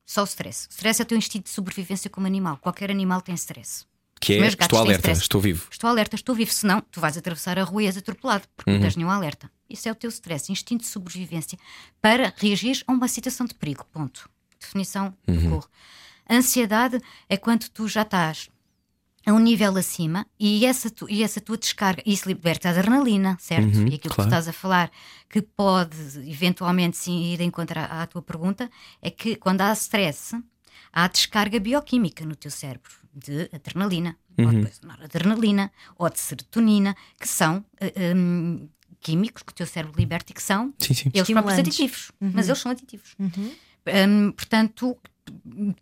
Só o stress. O stress é o teu instinto de sobrevivência como animal. Qualquer animal tem stress. Que é, meus estou alerta, estou vivo. Estou alerta, estou vivo. Senão, tu vais atravessar a rua e és atropelado, porque não tens nenhum alerta. Isso é o teu stress, instinto de sobrevivência para reagir a uma situação de perigo. Ponto. Definição do corro. Ansiedade é quando tu já estás a um nível acima e essa, tu- e essa tua descarga, isso liberta adrenalina, certo? Uhum, e aquilo que claro. tu estás a falar, que pode eventualmente sim ir de encontro à, à tua pergunta, é que quando há stress, há descarga bioquímica no teu cérebro de adrenalina, ou Uhum. depois noradrenalina, ou de serotonina, que são eh, hum, químicos que o teu cérebro liberta e que são Sim, sim. eles próprios aditivos, mas eles são aditivos. Hum, portanto,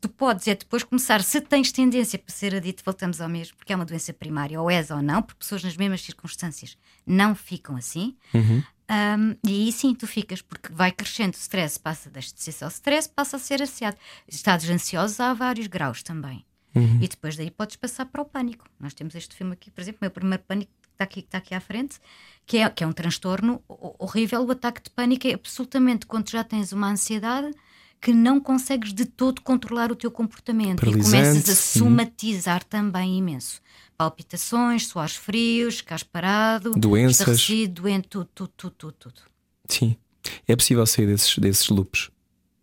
tu podes é depois começar, se tens tendência para ser adito, voltamos ao mesmo, porque é uma doença primária, ou és ou não, porque pessoas nas mesmas circunstâncias não ficam assim. Hum, e aí sim tu ficas, porque vai crescendo o stress, passa, deixa de ser só stress, passa a ser ansiado. Estados ansiosos há vários graus também. E depois daí podes passar para o pânico. Nós temos este filme aqui, por exemplo, o meu primeiro pânico que está aqui, que está aqui à frente, que é, que é um transtorno ho- horrível. O ataque de pânico é absolutamente quando já tens uma ansiedade que não consegues de todo controlar o teu comportamento e começas a Uhum. somatizar também imenso. Palpitações, suores frios, ficares parado, Doenças. doente, tudo, tudo, tudo, tudo. Sim. É possível sair desses, desses loops.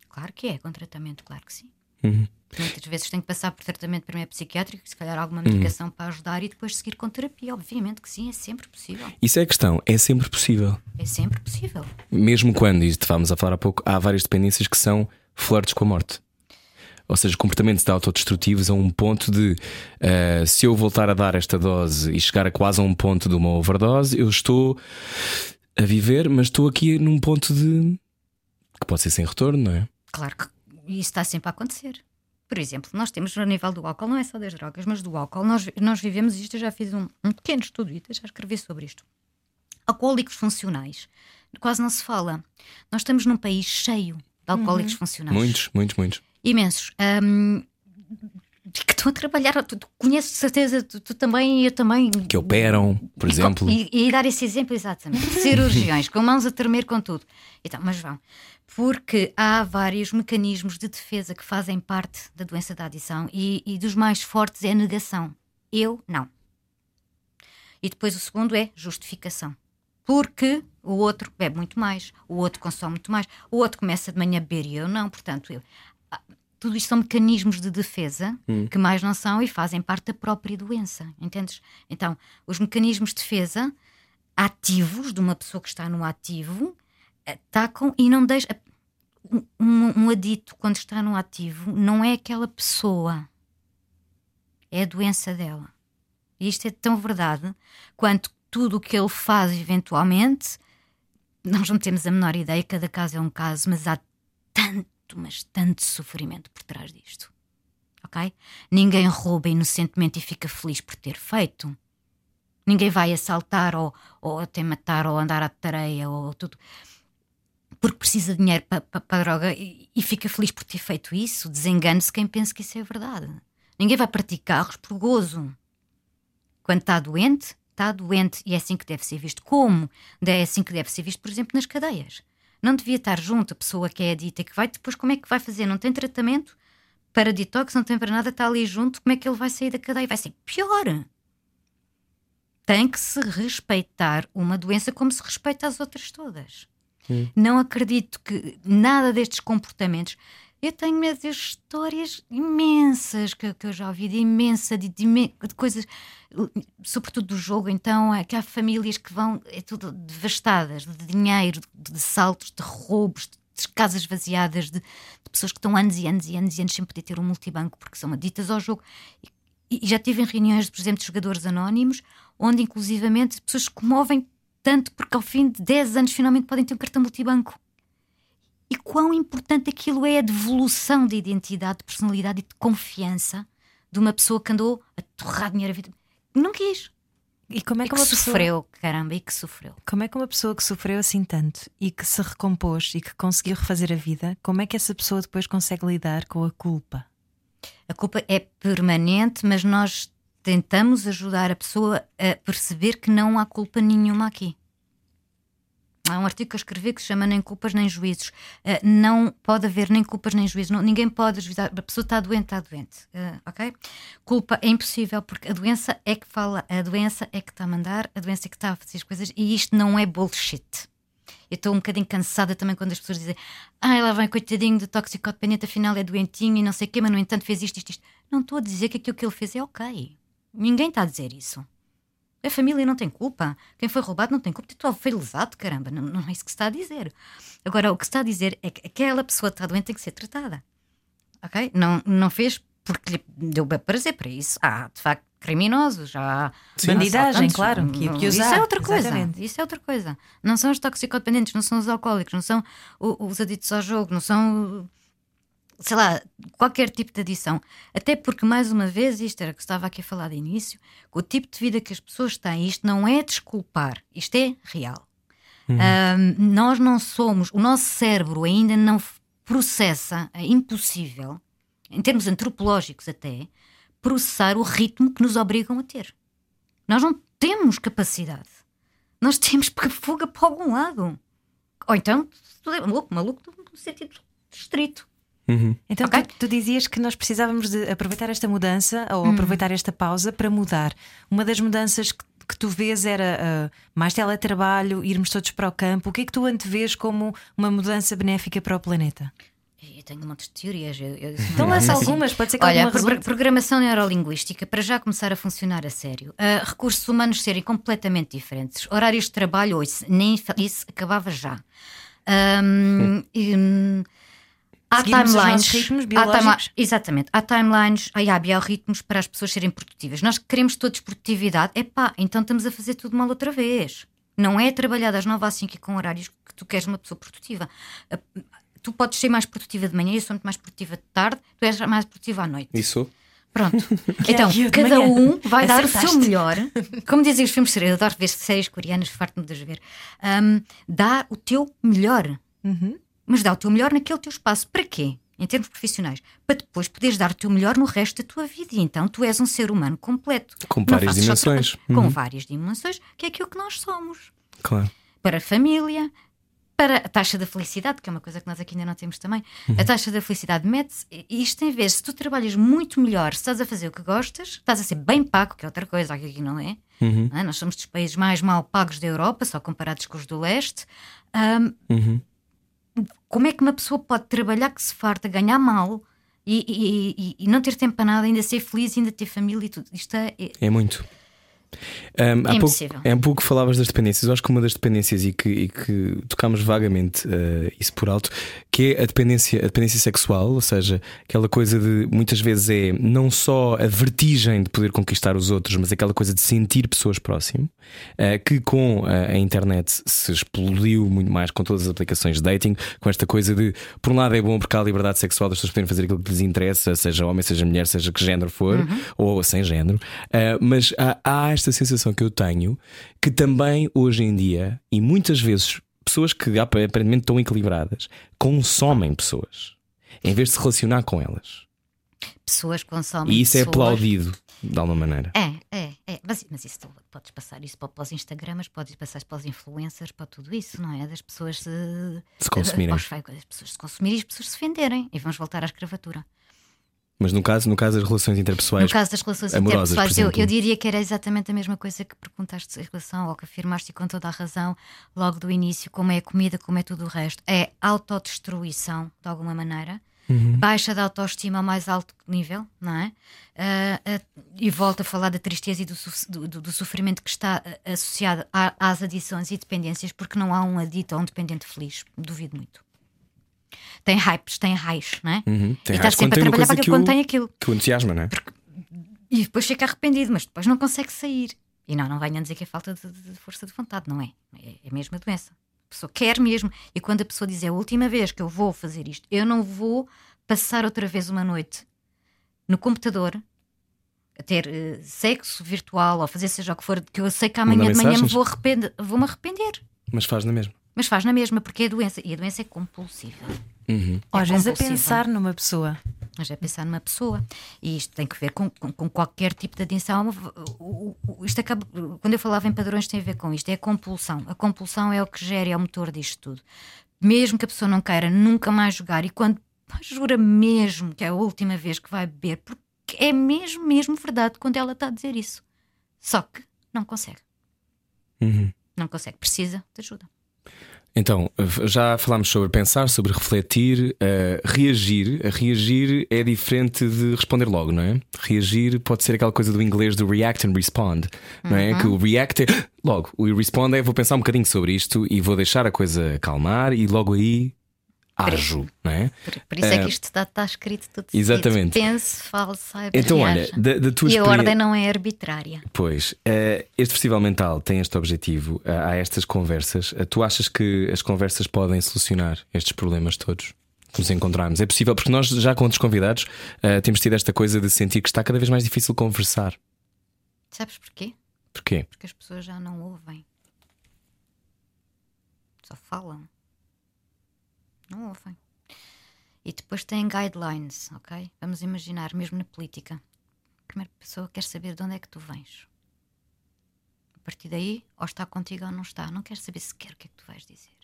Claro que é, com tratamento, claro que sim. Uhum. Muitas vezes tem que passar por tratamento primeiro psiquiátrico, se calhar alguma Uhum. medicação para ajudar e depois seguir com terapia. Obviamente que sim, é sempre possível. Isso é a questão, é sempre possível. É sempre possível. Mesmo quando, e estávamos a falar há pouco, há várias dependências que são flirts com a morte. Ou seja, comportamentos de autodestrutivos a um ponto de ah, se eu voltar a dar esta dose e chegar a quase a um ponto de uma overdose, eu estou a viver, mas estou aqui num ponto de que pode ser sem retorno, não é? Claro que isso está sempre a acontecer. Por exemplo, nós temos a nível do álcool, não é só das drogas, mas do álcool, nós, nós vivemos isto. Eu já fiz um, um pequeno estudo e já escrevi sobre isto. Alcoólicos funcionais, quase não se fala. Nós estamos num país cheio de alcoólicos funcionais. Muitos, muitos, muitos. Imensos. Hum, que estão a trabalhar, tu, tu conheces de certeza, tu, tu também e eu também. Que operam, por E exemplo. E, e dar esse exemplo, exatamente. Cirurgiões, com mãos a tremer com tudo. Então, mas vão. Porque há vários mecanismos de defesa que fazem parte da doença da adição e, e dos mais fortes é a negação. Eu não. E depois o segundo é justificação. Porque o outro bebe muito mais, o outro consome muito mais, o outro começa de manhã a beber e eu não. Portanto, eu. ah, Tudo isto são mecanismos de defesa que mais não são e fazem parte da própria doença, entendes? Então, os mecanismos de defesa ativos de uma pessoa que está no ativo atacam e não deixam. Um, um, um adito, quando está no ativo, não é aquela pessoa, é a doença dela. E isto é tão verdade quanto tudo o que ele faz, eventualmente, nós não temos a menor ideia, cada caso é um caso, mas há tanto, mas tanto sofrimento por trás disto. Ok? Ninguém rouba inocentemente e fica feliz por ter feito. Ninguém vai assaltar ou, ou até matar ou andar à tareia ou tudo porque precisa de dinheiro para pa, pa droga e, e fica feliz por ter feito isso. Desengane-se quem pensa que isso é verdade. Ninguém vai partir carros por gozo. Quando está doente, está doente e é assim que deve ser visto. Como? É assim que deve ser visto, por exemplo, nas cadeias. Não devia estar junto a pessoa que é adita e que vai depois, como é que vai fazer? Não tem tratamento para detox, não tem para nada, está ali junto, como é que ele vai sair da cadeia? Vai ser pior. Tem que se respeitar uma doença como se respeita as outras todas. Não acredito que nada destes comportamentos. Eu tenho medo de histórias imensas que, que eu já ouvi, de imensa, de, de de coisas, sobretudo do jogo. Então, é que há famílias que vão, é tudo devastadas de dinheiro, de, de saltos, de roubos, de casas vaziadas, de, de pessoas que estão anos e anos e anos e anos sem poder ter um multibanco porque são aditas ao jogo. E, e já tive em reuniões, por exemplo, de jogadores anónimos, onde inclusivamente pessoas se comovem tanto porque ao fim de 10 anos finalmente podem ter um cartão multibanco. E quão importante aquilo é a devolução de identidade, de personalidade e de confiança de uma pessoa que andou a torrar dinheiro a vida. Não quis. E como é E que que uma pessoa. sofreu, caramba, e que sofreu. Como é que uma pessoa que sofreu assim tanto e que se recompôs e que conseguiu refazer a vida, como é que essa pessoa depois consegue lidar com a culpa? A culpa é permanente, mas nós tentamos ajudar a pessoa a perceber que não há culpa nenhuma aqui. Há um artigo que eu escrevi que se chama Nem Culpas Nem Juízos. Uh, não pode haver nem culpas nem juízos. Não, ninguém pode juizar. A pessoa está doente, está doente. Uh, ok? Culpa é impossível porque a doença é que fala, a doença é que está a mandar, a doença é que está a fazer as coisas e isto não é bullshit. Eu estou um bocadinho cansada também quando as pessoas dizem ah, lá vai coitadinho de toxicodependente, afinal é doentinho e não sei o quê, mas no entanto fez isto, isto, isto. Não estou a dizer que aquilo que ele fez é ok. Ninguém está a dizer isso. A família não tem culpa. Quem foi roubado não tem culpa. Tu foi lesado, caramba. Não, não é isso que se está a dizer. Agora, o que se está a dizer é que aquela pessoa que está doente tem que ser tratada. Ok? Não, não fez porque lhe deu prazer para isso. Há, de facto, criminosos, há bandidagem, claro. Que, que usar, isso é outra coisa. Exatamente. Isso é outra coisa. Não são os toxicodependentes, não são os alcoólicos, não são os aditos ao jogo, não são sei lá, qualquer tipo de adição. Até porque, mais uma vez, isto era que estava aqui a falar de início, com o tipo de vida que as pessoas têm, isto não é desculpar, isto é real. Uhum. Um, nós não somos, o nosso cérebro ainda não processa, é impossível, em termos antropológicos até, processar o ritmo que nos obrigam a ter. Nós não temos capacidade. Nós temos fuga para algum lado. Ou então, tudo é maluco, maluco no sentido estrito. Uhum. Então okay. tu, tu, dizias que nós precisávamos de aproveitar esta mudança ou uhum. aproveitar esta pausa para mudar. Uma das mudanças que, que tu vês era uh, mais teletrabalho, irmos todos para o campo. O que é que tu antevês como uma mudança benéfica para o planeta? Eu tenho um monte de teorias. Eu, eu, então lança algumas, pode ser que Olha, pro, programação neurolinguística, para já começar a funcionar a sério. Uh, recursos humanos serem completamente diferentes. Horários de trabalho, isso, nem isso acabava já. Um, Há timelines, ritmos biológicos. Há exatamente, há timelines, há biorritmos para as pessoas serem produtivas. Nós queremos todos produtividade, epá, então estamos a fazer tudo mal outra vez. Não é trabalhar das 9 às 5 e com horários que tu queres uma pessoa produtiva. Tu podes ser mais produtiva de manhã, eu sou muito mais produtiva de tarde, tu és mais produtiva à noite. Isso. Pronto. então, cada um vai dar o seu melhor. Como dizem os filmes, eu adoro ver séries coreanas, farto-me de ver. Um, dá o teu melhor. Uhum mas dá o teu melhor naquele teu espaço. Para quê? Em termos profissionais, para depois poderes dar o teu melhor no resto da tua vida. E então tu és um ser humano completo. Com várias dimensões. Uhum. Com várias dimensões, que é aquilo que nós somos. Claro. Para a família, para a taxa da felicidade, que é uma coisa que nós aqui ainda não temos também. Uhum. A taxa da felicidade mete-se. E isto tem a ver, se tu trabalhas muito melhor, se estás a fazer o que gostas, estás a ser bem pago, que é outra coisa, aqui não é. Uhum. Não é? Nós somos dos países mais mal pagos da Europa, só comparados com os do leste. Um, uhum como é que uma pessoa pode trabalhar que se farta, ganhar mal e, e, e, e não ter tempo para nada, ainda ser feliz, ainda ter família e tudo? Isto é, é... é muito. Um, há é pouco, é um pouco falavas das dependências. Eu acho que uma das dependências e que, e que tocámos vagamente uh, isso por alto, que é a dependência, a dependência sexual, ou seja, aquela coisa de muitas vezes é não só a vertigem de poder conquistar os outros, mas aquela coisa de sentir pessoas próximo, uh, que com a, a internet se explodiu muito mais com todas as aplicações de dating, com esta coisa de, por um lado, é bom porque há a liberdade sexual das pessoas poderem fazer aquilo que lhes interessa, seja homem, seja mulher, seja que género for, uhum. ou sem género, uh, mas há, há esta sensação que eu tenho que também hoje em dia, e muitas vezes pessoas que aparentemente estão equilibradas, consomem pessoas em vez de se relacionar com elas. Pessoas consomem E isso é pessoas. é aplaudido de alguma maneira. É, é, é. Mas, mas isso podes passar isso para, os Instagrams, podes passar para os influencers, para tudo isso, não é? Das pessoas se, se consumirem. As pessoas se consumirem e as pessoas se venderem. E vamos voltar à escravatura. Mas no caso, no caso das relações interpessoais. No caso das relações amorosas, interpessoais, eu, eu, diria que era exatamente a mesma coisa que perguntaste em relação, ou que afirmaste com toda a razão, logo do início, como é a comida, como é tudo o resto. É autodestruição, de alguma maneira. Uhum. Baixa de autoestima ao mais alto nível, não é? Uh, uh, e volto a falar da tristeza e do, do, do sofrimento que está uh, associado a, às adições e dependências, porque não há um adito ou um dependente feliz. Duvido muito tem hypes, tem raios, não é? Uhum, e está sempre a trabalhar para aquilo quando tem aquilo. Que o entusiasma, não é? Porque, e depois fica arrependido, mas depois não consegue sair. E não, não venham dizer que é falta de, de, força de vontade, não é? É, é mesmo a doença. A pessoa quer mesmo. E quando a pessoa diz é a última vez que eu vou fazer isto, eu não vou passar outra vez uma noite no computador a ter uh, sexo virtual ou fazer seja o que for, que eu sei que amanhã de manhã me vou, arrepender, vou me arrepender. Mas faz na mesma. Mas faz na mesma, porque é doença. E a doença é compulsiva. Uhum. É Às vezes a pensar numa pessoa. mas é pensar numa pessoa. E isto tem que ver com, com, com qualquer tipo de adição. O, o, isto acaba, quando eu falava em padrões, tem a ver com isto: é a compulsão. A compulsão é o que gera, é o motor disto tudo. Mesmo que a pessoa não queira nunca mais jogar, e quando jura mesmo que é a última vez que vai beber, porque é mesmo, mesmo verdade quando ela está a dizer isso. Só que não consegue. Uhum. Não consegue, precisa de ajuda. Então, já falámos sobre pensar, sobre refletir, uh, reagir. Reagir é diferente de responder logo, não é? Reagir pode ser aquela coisa do inglês do react and respond, não é? Uhum. Que o react é logo, o respond é vou pensar um bocadinho sobre isto e vou deixar a coisa acalmar e logo aí ajo, não é? Por, por isso é Uh, que isto está, está escrito tudo exatamente. seguido. Pense, fale, saiba, Então, olha, da, da tua E a experiência- ordem não é arbitrária. Pois, eh, este Festival Mental tem este objetivo, eh, há estas conversas. Eh, Tu achas que as conversas podem solucionar estes problemas todos? Que nos encontramos? É possível, porque nós já com outros convidados eh, temos tido esta coisa de sentir que está cada vez mais difícil conversar. Sabes porquê? Porquê? Porque as pessoas já não ouvem. Só falam. Não ouvem. E depois têm guidelines, ok? Vamos imaginar, mesmo na política. A primeira pessoa quer saber de onde é que tu vens. A partir daí, ou está contigo ou não está. Não quer saber sequer o que é que tu vais dizer.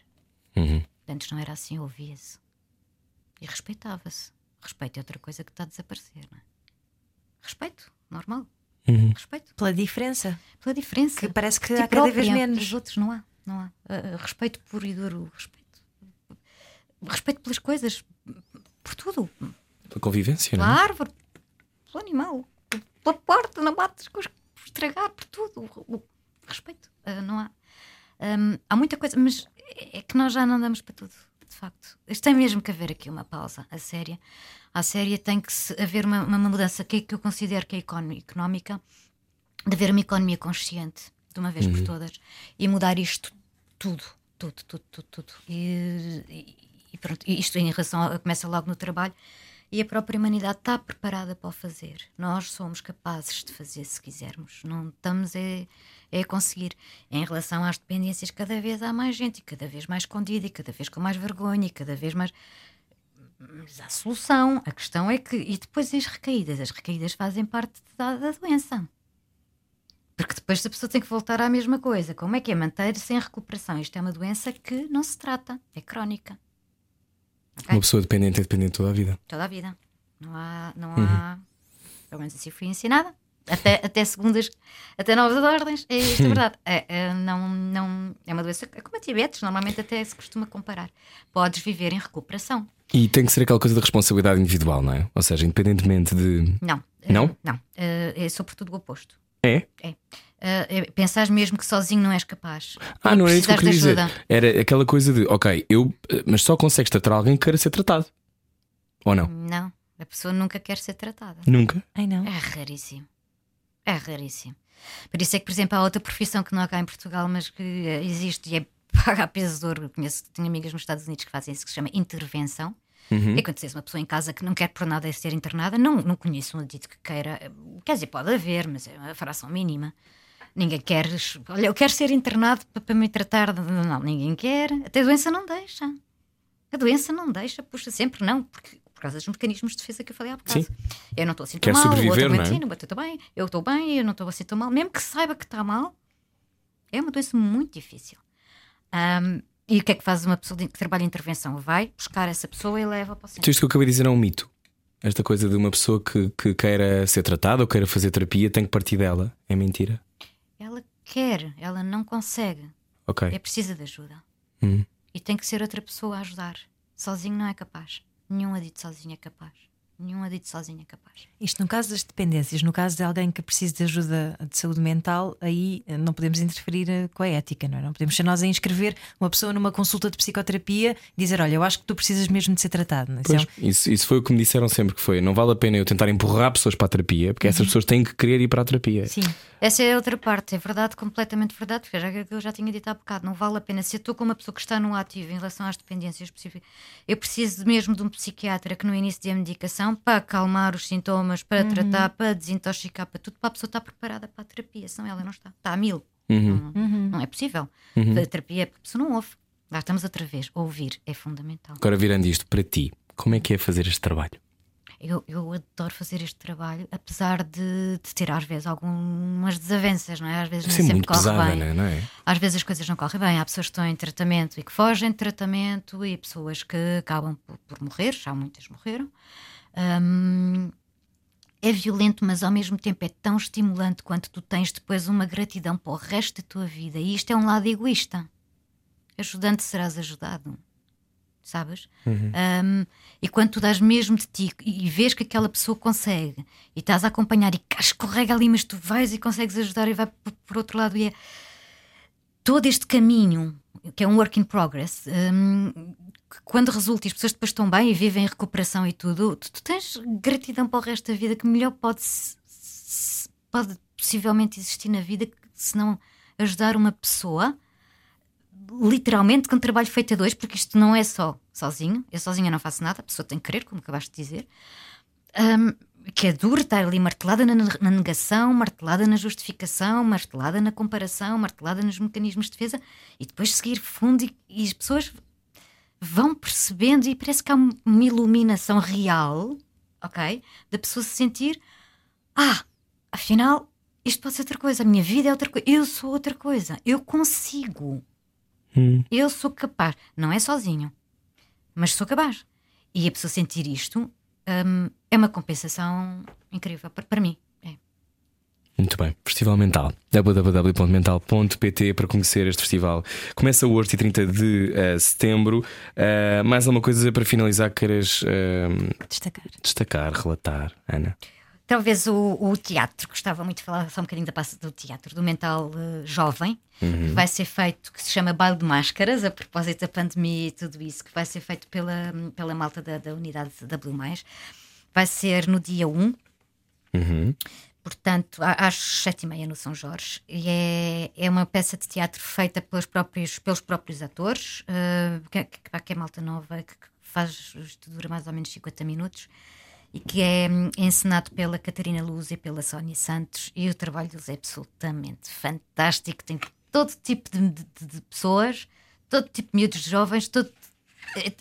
Uhum. Antes não era assim, ouvia-se. E respeitava-se. Respeito é outra coisa que está a desaparecer, não é? Respeito, normal. Uhum. Respeito Pela diferença. pela diferença. Que parece que há cada vez menos. Os outros não há. Não há. Uh, uh, respeito puro e duro. Respeito. Respeito pelas coisas. Por tudo. A convivência, não Pela é? árvore. Pelo animal. Pela porta. Não bates com os. estragar. Por tudo. O- Respeito. Uh, não há. Um, há muita coisa. Mas é que nós já não damos para tudo. De facto. Isto tem mesmo que haver aqui uma pausa. A séria. A séria tem que haver uma, uma mudança que, é que eu considero que é económica de haver uma economia consciente de uma vez por todas e mudar isto tudo, tudo, tudo, tudo, tudo. E pronto, isto em relação a, começa logo no trabalho e a própria humanidade está preparada para o fazer. Nós somos capazes de fazer se quisermos. Não estamos é a conseguir. Em relação às dependências, cada vez há mais gente e cada vez mais escondida e cada vez com mais vergonha e cada vez mais. Mas há solução. A questão é que. E depois as recaídas. As recaídas fazem parte da, da doença. Porque depois a pessoa tem que voltar à mesma coisa. Como é que é manter-se em recuperação? Isto é uma doença que não se trata, é crónica. Uma pessoa dependente é dependente toda a vida. Toda a vida. Não há. Não Uhum. há pelo menos assim fui ensinada. Até, até segundas, até novas ordens, é isto é verdade. É, é, não, não, é uma doença, é como a diabetes, normalmente até se costuma comparar. Podes viver em recuperação. E tem que ser aquela coisa da responsabilidade individual, não é? Ou seja, independentemente de. Não. Não? Eh, não. Eh, é sobretudo o oposto. É? É. Pensares mesmo que sozinho não és capaz. Ah, não é isso que eu queria dizer. ajuda. Era aquela coisa de, ok, eu. eh, Mas só consegues tratar alguém que queira ser tratado. Ou não? Não, a pessoa nunca quer ser tratada. Nunca. Ai não. É raríssimo. É raríssimo. Por isso é que, por exemplo, há outra profissão que não há cá em Portugal, mas que existe e é paga a peso de ouro. Eu conheço, tenho amigas nos Estados Unidos que fazem isso, que se chama intervenção. Uhum. É quando tens uma pessoa em casa que não quer por nada ser internada, não, não conheço um adito que queira. Quer dizer, pode haver, mas é uma fração mínima. Ninguém quer. Olha, eu quero ser internado para, para me tratar. De... Não, ninguém quer. Até a doença não deixa. A doença não deixa, puxa sempre não, porque por causa dos mecanismos de defesa que eu falei há bocado. Sim. Eu não estou assim tão Quer mal, o outro sobreviver, não é? assim, bem, eu estou bem, eu não estou assim tão mal, mesmo que saiba que está mal, é uma doença muito difícil. Ahm, e o que é que faz uma pessoa que trabalha em intervenção? Vai buscar essa pessoa e leva para o Então, centro. isto que eu acabei de dizer é um mito. Esta coisa de uma pessoa que, que queira ser tratada ou queira fazer terapia tem que partir dela. É mentira. Quer, ela não consegue, Ok. é precisa de ajuda. Hum. E tem que ser outra pessoa a ajudar. Sozinho não é capaz. Nenhum adito sozinho é capaz. Nenhum adito sozinho é capaz. Isto no caso das dependências, no caso de alguém que precise de ajuda de saúde mental, aí eh, não podemos interferir eh, com a ética, não é? Não podemos ser nós a inscrever uma pessoa numa consulta de psicoterapia e dizer: Olha, eu acho que tu precisas mesmo de ser tratado. não é? Isso é Pois, um- isso, isso foi o que me disseram sempre que foi. Não vale a pena eu tentar empurrar pessoas para a terapia, porque essas pessoas têm que querer ir para a terapia. Sim, Essa é a outra parte, é verdade, completamente verdade, porque já que eu já tinha dito há bocado, não vale a pena. Se eu estou com uma pessoa que está no ativo em relação às dependências específicas, eu preciso mesmo de um psiquiatra que no início dê a medicação para acalmar os sintomas, para tratar, para desintoxicar, para tudo, para a pessoa estar preparada para a terapia, senão ela não está. Está a mil. Uhum. Não, não é possível. A terapia é porque a pessoa não ouve. Lá estamos outra vez. Ouvir é fundamental. Agora virando isto para ti, como é que é fazer este trabalho? eu, eu adoro fazer este trabalho, apesar de, de ter às vezes algumas desavenças, não é? Às vezes Sim, nem sempre muito corre pesada, bem. né? não é? Às vezes as coisas não correm bem. Há pessoas que estão em tratamento e que fogem de tratamento e pessoas que acabam por, por morrer, já muitas morreram. Hum, é violento, mas ao mesmo tempo é tão estimulante quanto tu tens depois uma gratidão para o resto da tua vida. E isto é um lado egoísta. Ajudante serás ajudado. Sabes? Um, e quando tu dás mesmo de ti e, vês que aquela pessoa consegue e estás a acompanhar e cá escorrega ali, mas tu vais e consegues ajudar e vai por, outro lado e é todo este caminho que é um work in progress hum, que quando resulta e as pessoas depois estão bem e vivem em recuperação e tudo, tu, tu tens gratidão para o resto da vida que melhor pode, pode possivelmente existir na vida se não ajudar uma pessoa literalmente com trabalho feito a dois, porque isto não é só sozinho, eu sozinha não faço nada, a pessoa tem que querer, como acabaste de dizer. Hum, que é duro estar ali martelada na, na negação, martelada na justificação, martelada na comparação, martelada nos mecanismos de defesa e depois seguir fundo e, e as pessoas vão percebendo e parece que há um- uma iluminação real, ok? Da pessoa se sentir, ah, afinal, isto pode ser outra coisa, a minha vida é outra coisa, eu sou outra coisa, eu consigo, eu sou capaz, não é sozinho, mas sou capaz. E a pessoa sentir isto hum, é uma compensação incrível para, para mim. Muito bem. Festival Mental. www.mental.pt para conhecer este festival. Começa hoje, dia 30 de eh, setembro. Eh, mais alguma coisa para finalizar que queiras eh, Destacar. destacar, relatar, Ana? Talvez o, o teatro, gostava muito de falar só um bocadinho da passa do teatro, do mental eh, jovem, que vai ser feito, que se chama Baile de Máscaras, a propósito da pandemia e tudo isso, que vai ser feito pela, pela malta da, da unidade W. Vai ser no dia 1, portanto, às sete e meia no São Jorge. E é, é uma peça de teatro feita pelos próprios, pelos próprios atores, eh, que, que, é malta nova, que, que faz, isto dura mais ou menos 50 minutos, e que é hum, encenado pela Catarina Luz e pela Sónia Santos. E o trabalho deles é absolutamente fantástico. Tem todo tipo de, de- de pessoas, todo tipo de miúdos jovens, todo,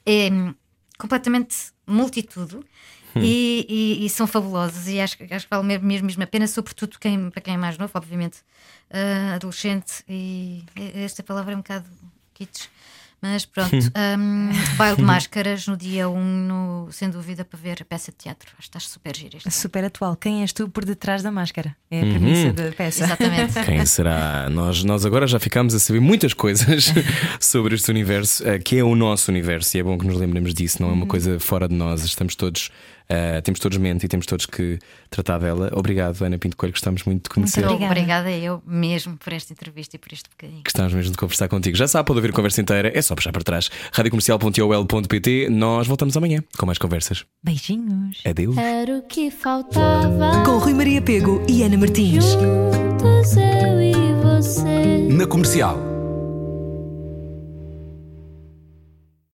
é, é, hum, completamente multitudo. E, e- e são fabulosos e acho, que- acho que vale mesmo, mesmo, a pena, sobretudo quem, para quem é mais novo, obviamente, ah, adolescente, e esta palavra é um bocado kits, mas pronto. um, baile de máscaras no dia 1, no, sem dúvida, para ver a peça de teatro. Acho que está super este. Super atual. Quem és tu por detrás da máscara? É a premissa da peça. Exatamente. Quem será? Nós, nós agora já ficámos a saber muitas coisas sobre este universo, eh, que é o nosso universo, e é bom que nos lembremos disso, não é uma coisa fora de nós, estamos todos, eh, temos todos mente e temos todos que tratar dela. Obrigado, Ana Pinto Coelho, gostamos muito de conhecer. Muito Obrigada. obrigada eu mesmo por esta entrevista e por este bocadinho. Gostamos mesmo de conversar contigo. Já sabe, pode ouvir a conversa inteira, é só puxar para trás. radiocomercial.ol.pt. Nós voltamos amanhã com mais conversas. Beijinhos. Adeus. Era o que faltava. Com Rui Maria Pego e Ana Martins. Juntos eu e você. Na comercial.